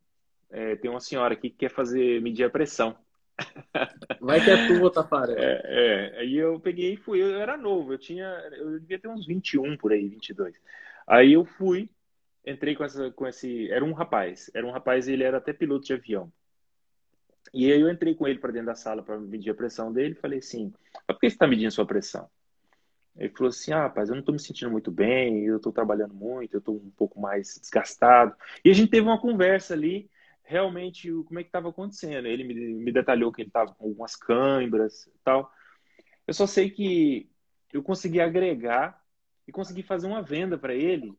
é, tem uma senhora aqui que quer fazer medir a pressão. Vai que é tua, Tafarel. É, é, aí eu peguei e fui. Eu era novo, eu tinha, eu devia ter uns 21 por aí, 22. Aí eu fui, entrei com, essa, com esse. Era um rapaz, era um rapaz, ele era até piloto de avião. E aí eu entrei com ele para dentro da sala para medir a pressão dele. Falei assim: por que você está medindo sua pressão? Ele falou assim: ah, rapaz, eu não estou me sentindo muito bem, eu estou trabalhando muito, eu estou um pouco mais desgastado. E a gente teve uma conversa ali realmente como é que estava acontecendo. Ele me, me detalhou que ele estava com algumas câimbras e tal. Eu só sei que eu consegui agregar e consegui fazer uma venda para ele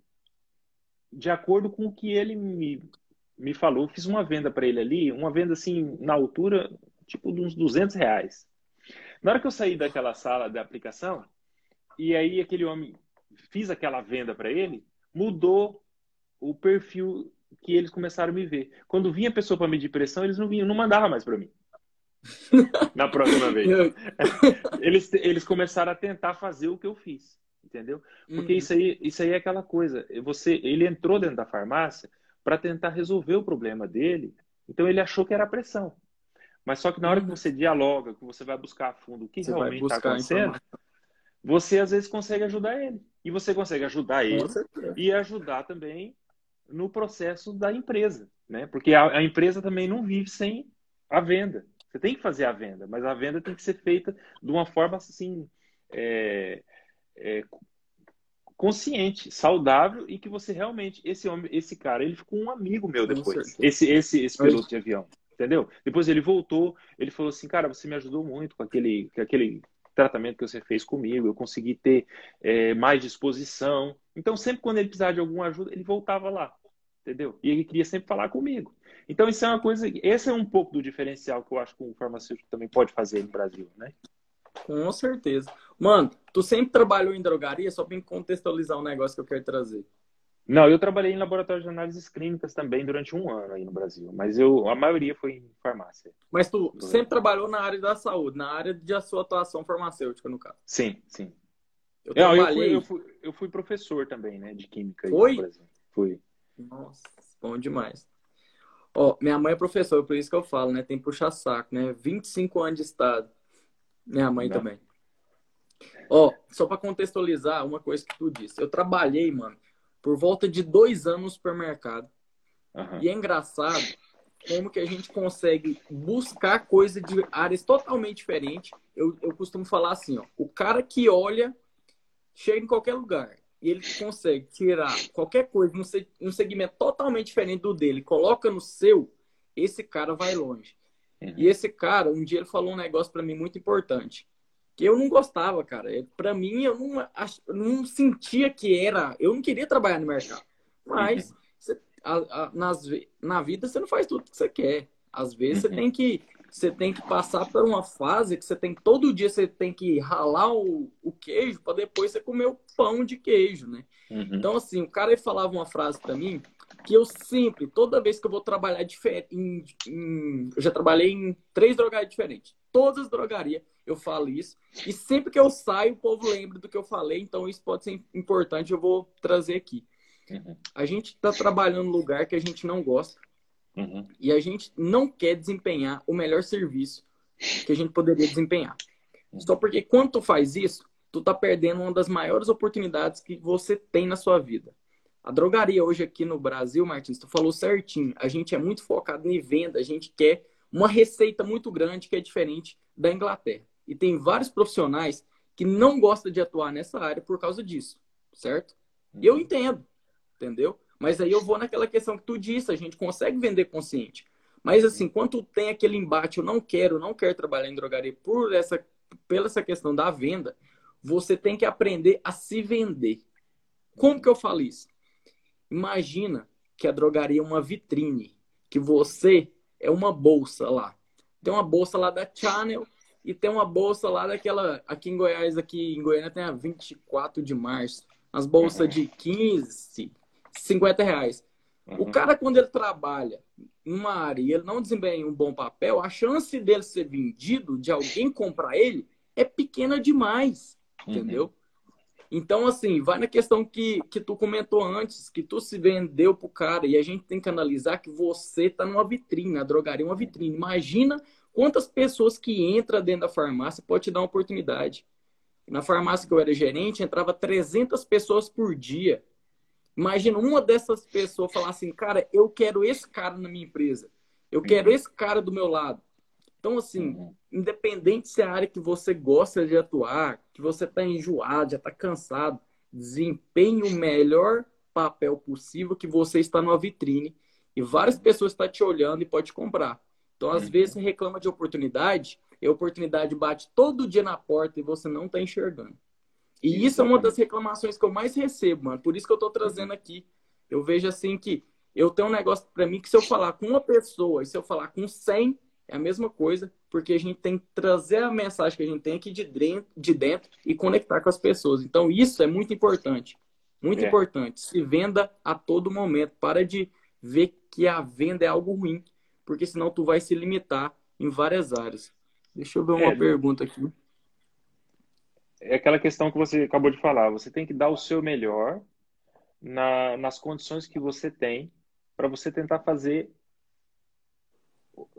de acordo com o que ele me, me falou. Fiz uma venda para ele ali, uma venda assim, na altura, tipo de uns 200 reais. Na hora que eu saí daquela sala da aplicação, e aí aquele homem fiz aquela venda para ele, mudou o perfil que eles começaram a me ver. Quando vinha a pessoa para medir pressão, eles não vinham, não mandavam mais para mim. Na próxima vez. eles, eles começaram a tentar fazer o que eu fiz, entendeu? Porque uhum. isso, aí, isso aí é aquela coisa. Você, ele entrou dentro da farmácia para tentar resolver o problema dele, então ele achou que era pressão. Mas só que na hora que uhum. você dialoga, que você vai buscar a fundo o que você realmente está acontecendo, você às vezes consegue ajudar ele. E você consegue ajudar ele e ajudar também no processo da empresa, né? Porque a, a, empresa também não vive sem a venda. Você tem que fazer a venda, mas a venda tem que ser feita de uma forma assim é, é, consciente, saudável e que você realmente esse homem, esse cara, ele ficou um amigo meu depois. Esse esse esse piloto de avião, entendeu? Depois ele voltou, ele falou assim, cara, você me ajudou muito com aquele com aquele tratamento que você fez comigo, eu consegui ter é, mais disposição. Então, sempre quando ele precisava de alguma ajuda, ele voltava lá, entendeu? E ele queria sempre falar comigo. Então, isso é uma coisa, esse é um pouco do diferencial que eu acho que o farmacêutico também pode fazer no Brasil, né? Com certeza. Mano, tu sempre trabalhou em drogaria, só para contextualizar um negócio que eu quero trazer. Não, eu trabalhei em laboratório de análises clínicas também durante um ano aí no Brasil, mas eu a maioria foi em farmácia. Mas tu sempre trabalhou na área da saúde, na área de sua atuação farmacêutica, no caso? Sim, sim. Eu, Não, trabalhei... eu, fui, eu, fui, eu, fui, professor também, né, de química. Foi? no Brasil. Fui. Nossa, bom demais. Ó, minha mãe é professora, por isso que eu falo, né, tem puxa-saco, né, 25 anos de estado. Minha mãe Não. também. Ó, só para contextualizar uma coisa que tu disse. Eu trabalhei, mano, por volta de dois anos no supermercado. Uhum. E é engraçado como que a gente consegue buscar coisa de áreas totalmente diferentes. Eu, eu costumo falar assim, ó, o cara que olha chega em qualquer lugar e ele consegue tirar qualquer coisa num segmento totalmente diferente do dele, coloca no seu, esse cara vai longe. Uhum. E esse cara, um dia ele falou um negócio para mim muito importante. que eu não gostava, cara. Para mim, eu não, eu não sentia que era. Eu não queria trabalhar no mercado. Mas uhum. você, a, a, nas, na vida você não faz tudo que você quer. Às vezes uhum. você tem que você tem que passar por uma fase que você tem todo dia você tem que ralar o, o queijo para depois você comer o pão de queijo, né? Uhum. Então assim, o cara falava uma frase para mim que eu sempre, toda vez que eu vou trabalhar diferente, eu já trabalhei em três drogarias diferentes, todas as drogarias eu falo isso e sempre que eu saio o povo lembra do que eu falei, então isso pode ser importante, eu vou trazer aqui. Uhum. A gente está trabalhando num lugar que a gente não gosta uhum. e a gente não quer desempenhar o melhor serviço que a gente poderia desempenhar. Uhum. Só porque quando tu faz isso, tu tá perdendo uma das maiores oportunidades que você tem na sua vida. A drogaria hoje aqui no Brasil, Martins, tu falou certinho. A gente é muito focado em venda, a gente quer uma receita muito grande que é diferente da Inglaterra. E tem vários profissionais que não gostam de atuar nessa área por causa disso, certo? E eu uhum. entendo, entendeu? Mas aí eu vou naquela questão que tu disse, a gente consegue vender consciente. Mas assim, quando tem aquele embate, eu não quero, não quero trabalhar em drogaria por essa, pela essa questão da venda, você tem que aprender a se vender. Como que eu falo isso? Imagina que a drogaria é uma vitrine, que você é uma bolsa lá. Tem uma bolsa lá da Channel e tem uma bolsa lá daquela aqui em Goiás, aqui em Goiânia tem a 24 de março, as bolsas de 15, 50 reais. Uhum. O cara, quando ele trabalha numa área e ele não desempenha um bom papel, a chance dele ser vendido, de alguém comprar ele, é pequena demais. Uhum. Entendeu? Então, assim, vai na questão que, que tu comentou antes, que tu se vendeu pro cara, e a gente tem que analisar que você tá numa vitrine, a drogaria é uma vitrine. Imagina quantas pessoas que entram dentro da farmácia pode te dar uma oportunidade. Na farmácia que eu era gerente, entrava 300 pessoas por dia. Imagina uma dessas pessoas falar assim, cara, eu quero esse cara na minha empresa. Eu quero esse cara do meu lado. Então, assim, uhum. independente se é a área que você gosta de atuar, que você está enjoado, já está cansado, desempenhe o melhor papel possível que você está numa vitrine e várias pessoas estão te olhando e pode comprar. Então, às uhum. vezes, você reclama de oportunidade e a oportunidade bate todo dia na porta e você não está enxergando. E isso é uma das reclamações que eu mais recebo, mano. Por isso que eu tô trazendo aqui. Eu vejo assim que eu tenho um negócio para mim que se eu falar com uma pessoa e se eu falar com 100, é a mesma coisa, porque a gente tem que trazer a mensagem que a gente tem aqui de dentro, de dentro e conectar com as pessoas. Então, isso é muito importante. Muito é. importante. Se venda a todo momento. Para de ver que a venda é algo ruim, porque senão tu vai se limitar em várias áreas. Deixa eu ver uma é, pergunta aqui é aquela questão que você acabou de falar. Você tem que dar o seu melhor na, nas condições que você tem para você tentar fazer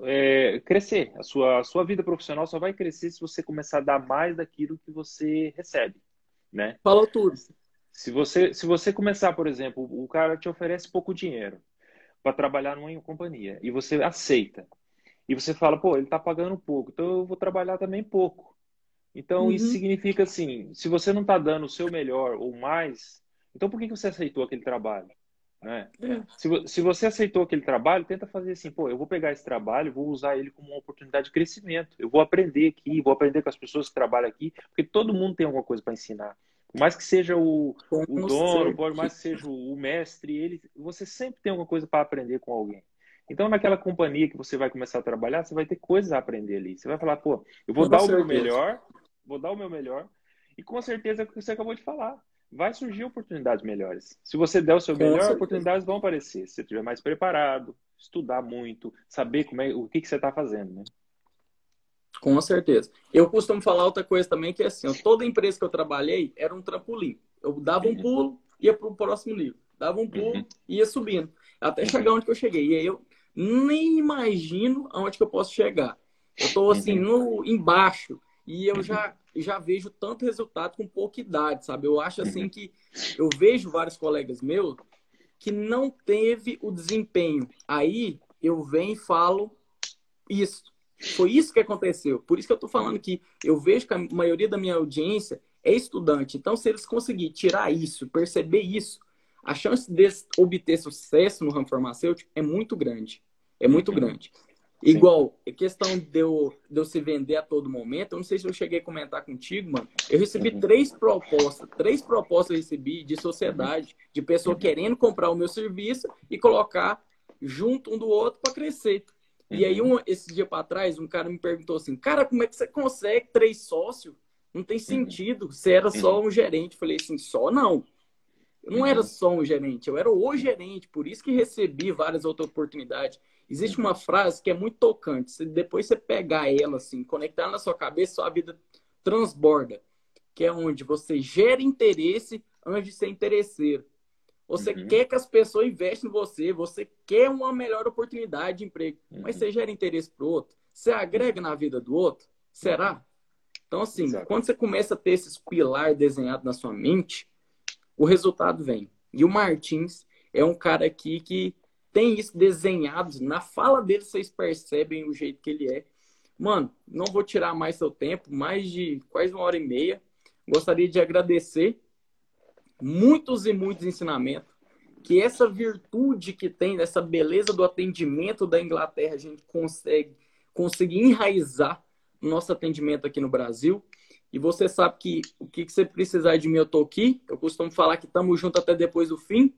é, crescer. A sua, a sua vida profissional só vai crescer se você começar a dar mais daquilo que você recebe, né? Falou tudo. Se você, se você começar, por exemplo, o cara te oferece pouco dinheiro para trabalhar numa companhia e você aceita e você fala, pô, ele está pagando pouco, então eu vou trabalhar também pouco. Então, uhum. isso significa assim: se você não está dando o seu melhor ou mais, então por que você aceitou aquele trabalho? Né? É. Se, se você aceitou aquele trabalho, tenta fazer assim: pô, eu vou pegar esse trabalho, vou usar ele como uma oportunidade de crescimento. Eu vou aprender aqui, vou aprender com as pessoas que trabalham aqui, porque todo mundo tem alguma coisa para ensinar. Por mais que seja o, o dono, por mais que seja o mestre, ele, você sempre tem alguma coisa para aprender com alguém. Então, naquela companhia que você vai começar a trabalhar, você vai ter coisas a aprender ali. Você vai falar, pô, eu vou dar o meu melhor, vou dar o meu melhor. E com certeza é o que você acabou de falar. Vai surgir oportunidades melhores. Se você der o seu com melhor, certeza. oportunidades vão aparecer. Se você estiver mais preparado, estudar muito, saber como é, o que, que você está fazendo, né? Com certeza. Eu costumo falar outra coisa também, que é assim, toda empresa que eu trabalhei era um trampolim. Eu dava um uhum. pulo, ia para o próximo nível. Dava um pulo, uhum. ia subindo. Até chegar onde que eu cheguei. E aí eu nem imagino aonde que eu posso chegar. Eu estou assim, uhum. no, embaixo. E eu já, já vejo tanto resultado com pouca idade, sabe? Eu acho assim que eu vejo vários colegas meus que não teve o desempenho. Aí eu venho e falo isso. Foi isso que aconteceu. Por isso que eu estou falando que eu vejo que a maioria da minha audiência é estudante. Então, se eles conseguirem tirar isso, perceber isso, a chance de obter sucesso no ramo farmacêutico é muito grande. É muito grande. Igual, a questão de eu, de eu se vender a todo momento, eu não sei se eu cheguei a comentar contigo, mano. Eu recebi uhum. três propostas, três propostas eu recebi de sociedade, de pessoa uhum. querendo comprar o meu serviço e colocar junto um do outro para crescer. Uhum. E aí, uhum. um, esse dia para trás, um cara me perguntou assim: Cara, como é que você consegue três sócios? Não tem uhum. sentido. Você era só uhum. um gerente. Eu falei assim: só não. Eu não era só um gerente, eu era o gerente, por isso que recebi várias outras oportunidades. Existe uma frase que é muito tocante. Se depois você pegar ela, assim, conectar na sua cabeça, sua vida transborda. Que é onde você gera interesse antes de ser interesseiro. Você uhum. quer que as pessoas investem em você, você quer uma melhor oportunidade de emprego, uhum. mas você gera interesse para o outro. Você agrega na vida do outro? Será? Então, assim, Exato. quando você começa a ter esses pilares desenhados na sua mente, o resultado vem. E o Martins é um cara aqui que tem isso desenhado. Na fala dele, vocês percebem o jeito que ele é. Mano, não vou tirar mais seu tempo, mais de quase uma hora e meia. Gostaria de agradecer muitos e muitos ensinamentos. Que essa virtude que tem, essa beleza do atendimento da Inglaterra, a gente consegue conseguir enraizar no nosso atendimento aqui no Brasil. E você sabe que o que, que você precisar de mim, eu tô aqui. Eu costumo falar que estamos juntos até depois do fim.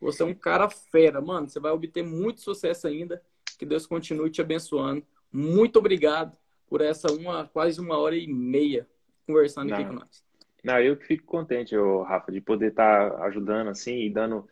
Você é um cara fera, mano. Você vai obter muito sucesso ainda. Que Deus continue te abençoando. Muito obrigado por essa uma quase uma hora e meia conversando Não. aqui com nós. Não, eu que fico contente, Rafa, de poder estar tá ajudando assim e dando,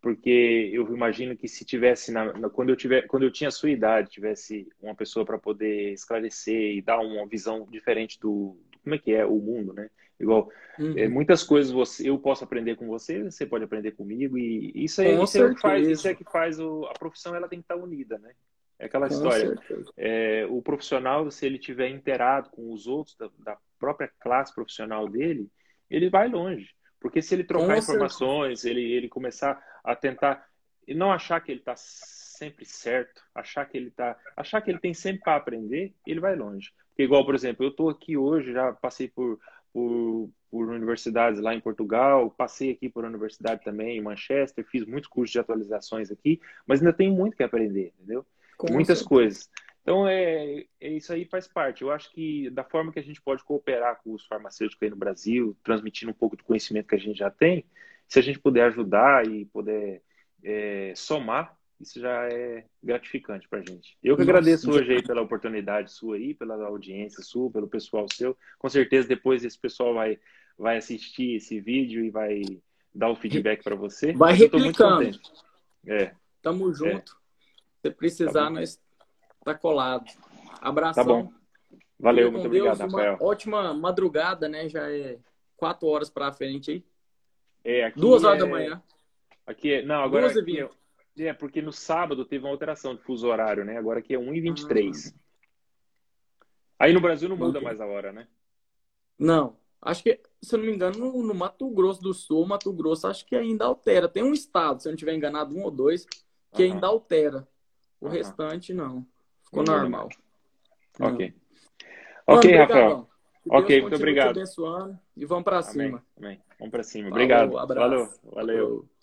porque eu imagino que se tivesse na, na, quando eu tiver, quando eu tinha a sua idade, tivesse uma pessoa para poder esclarecer e dar uma visão diferente do, do, como é que é o mundo, né? Igual uhum. é, muitas coisas você, eu posso aprender com você, você pode aprender comigo e isso é, isso é que faz, isso é que faz o, a profissão ela tem que estar unida, né? É aquela com história. É, o profissional, se ele tiver inteirado com os outros da, da própria classe profissional dele, ele vai longe. Porque se ele trocar informações, ele, ele começar a tentar e não achar que ele está sempre certo, achar que ele tá, achar que ele tem sempre para aprender, ele vai longe. Porque, igual, por exemplo, eu estou aqui hoje, já passei por, por, por, universidades lá em Portugal, passei aqui por universidade também em Manchester, fiz muitos cursos de atualizações aqui, mas ainda tem muito que aprender, entendeu? Com Muitas certeza. coisas. Então, é, é, isso aí faz parte. Eu acho que da forma que a gente pode cooperar com os farmacêuticos aí no Brasil, transmitindo um pouco do conhecimento que a gente já tem, se a gente puder ajudar e puder é, somar, isso já é gratificante para a gente. Eu que Nossa, agradeço hoje aí pela oportunidade sua aí, pela audiência sua, pelo pessoal seu. Com certeza depois esse pessoal vai, vai assistir esse vídeo e vai dar o feedback para você. Vai replicando. É. Tamo é. junto. É. Se precisar, tá nós tá colado. Abração. Tá bom. Valeu, muito Deus, obrigado, Rafael. Ótima madrugada, né? Já é quatro horas para frente aí. É, aqui Duas horas é... da manhã. Aqui é... Não, agora aqui é... é... porque no sábado teve uma alteração de fuso horário, né? Agora aqui é 1h23. Ah. Aí no Brasil não muda mais a hora, né? Não. Acho que, se eu não me engano, no, no Mato Grosso do Sul, Mato Grosso, acho que ainda altera. Tem um estado, se eu não estiver enganado, um ou dois, que ainda altera. O restante, não. Ficou normal. Ok. Ok, Rafael. Ok, muito obrigado. e vamos para cima. Amém. Vamos para cima. Obrigado. Falou, Valeu. Valeu.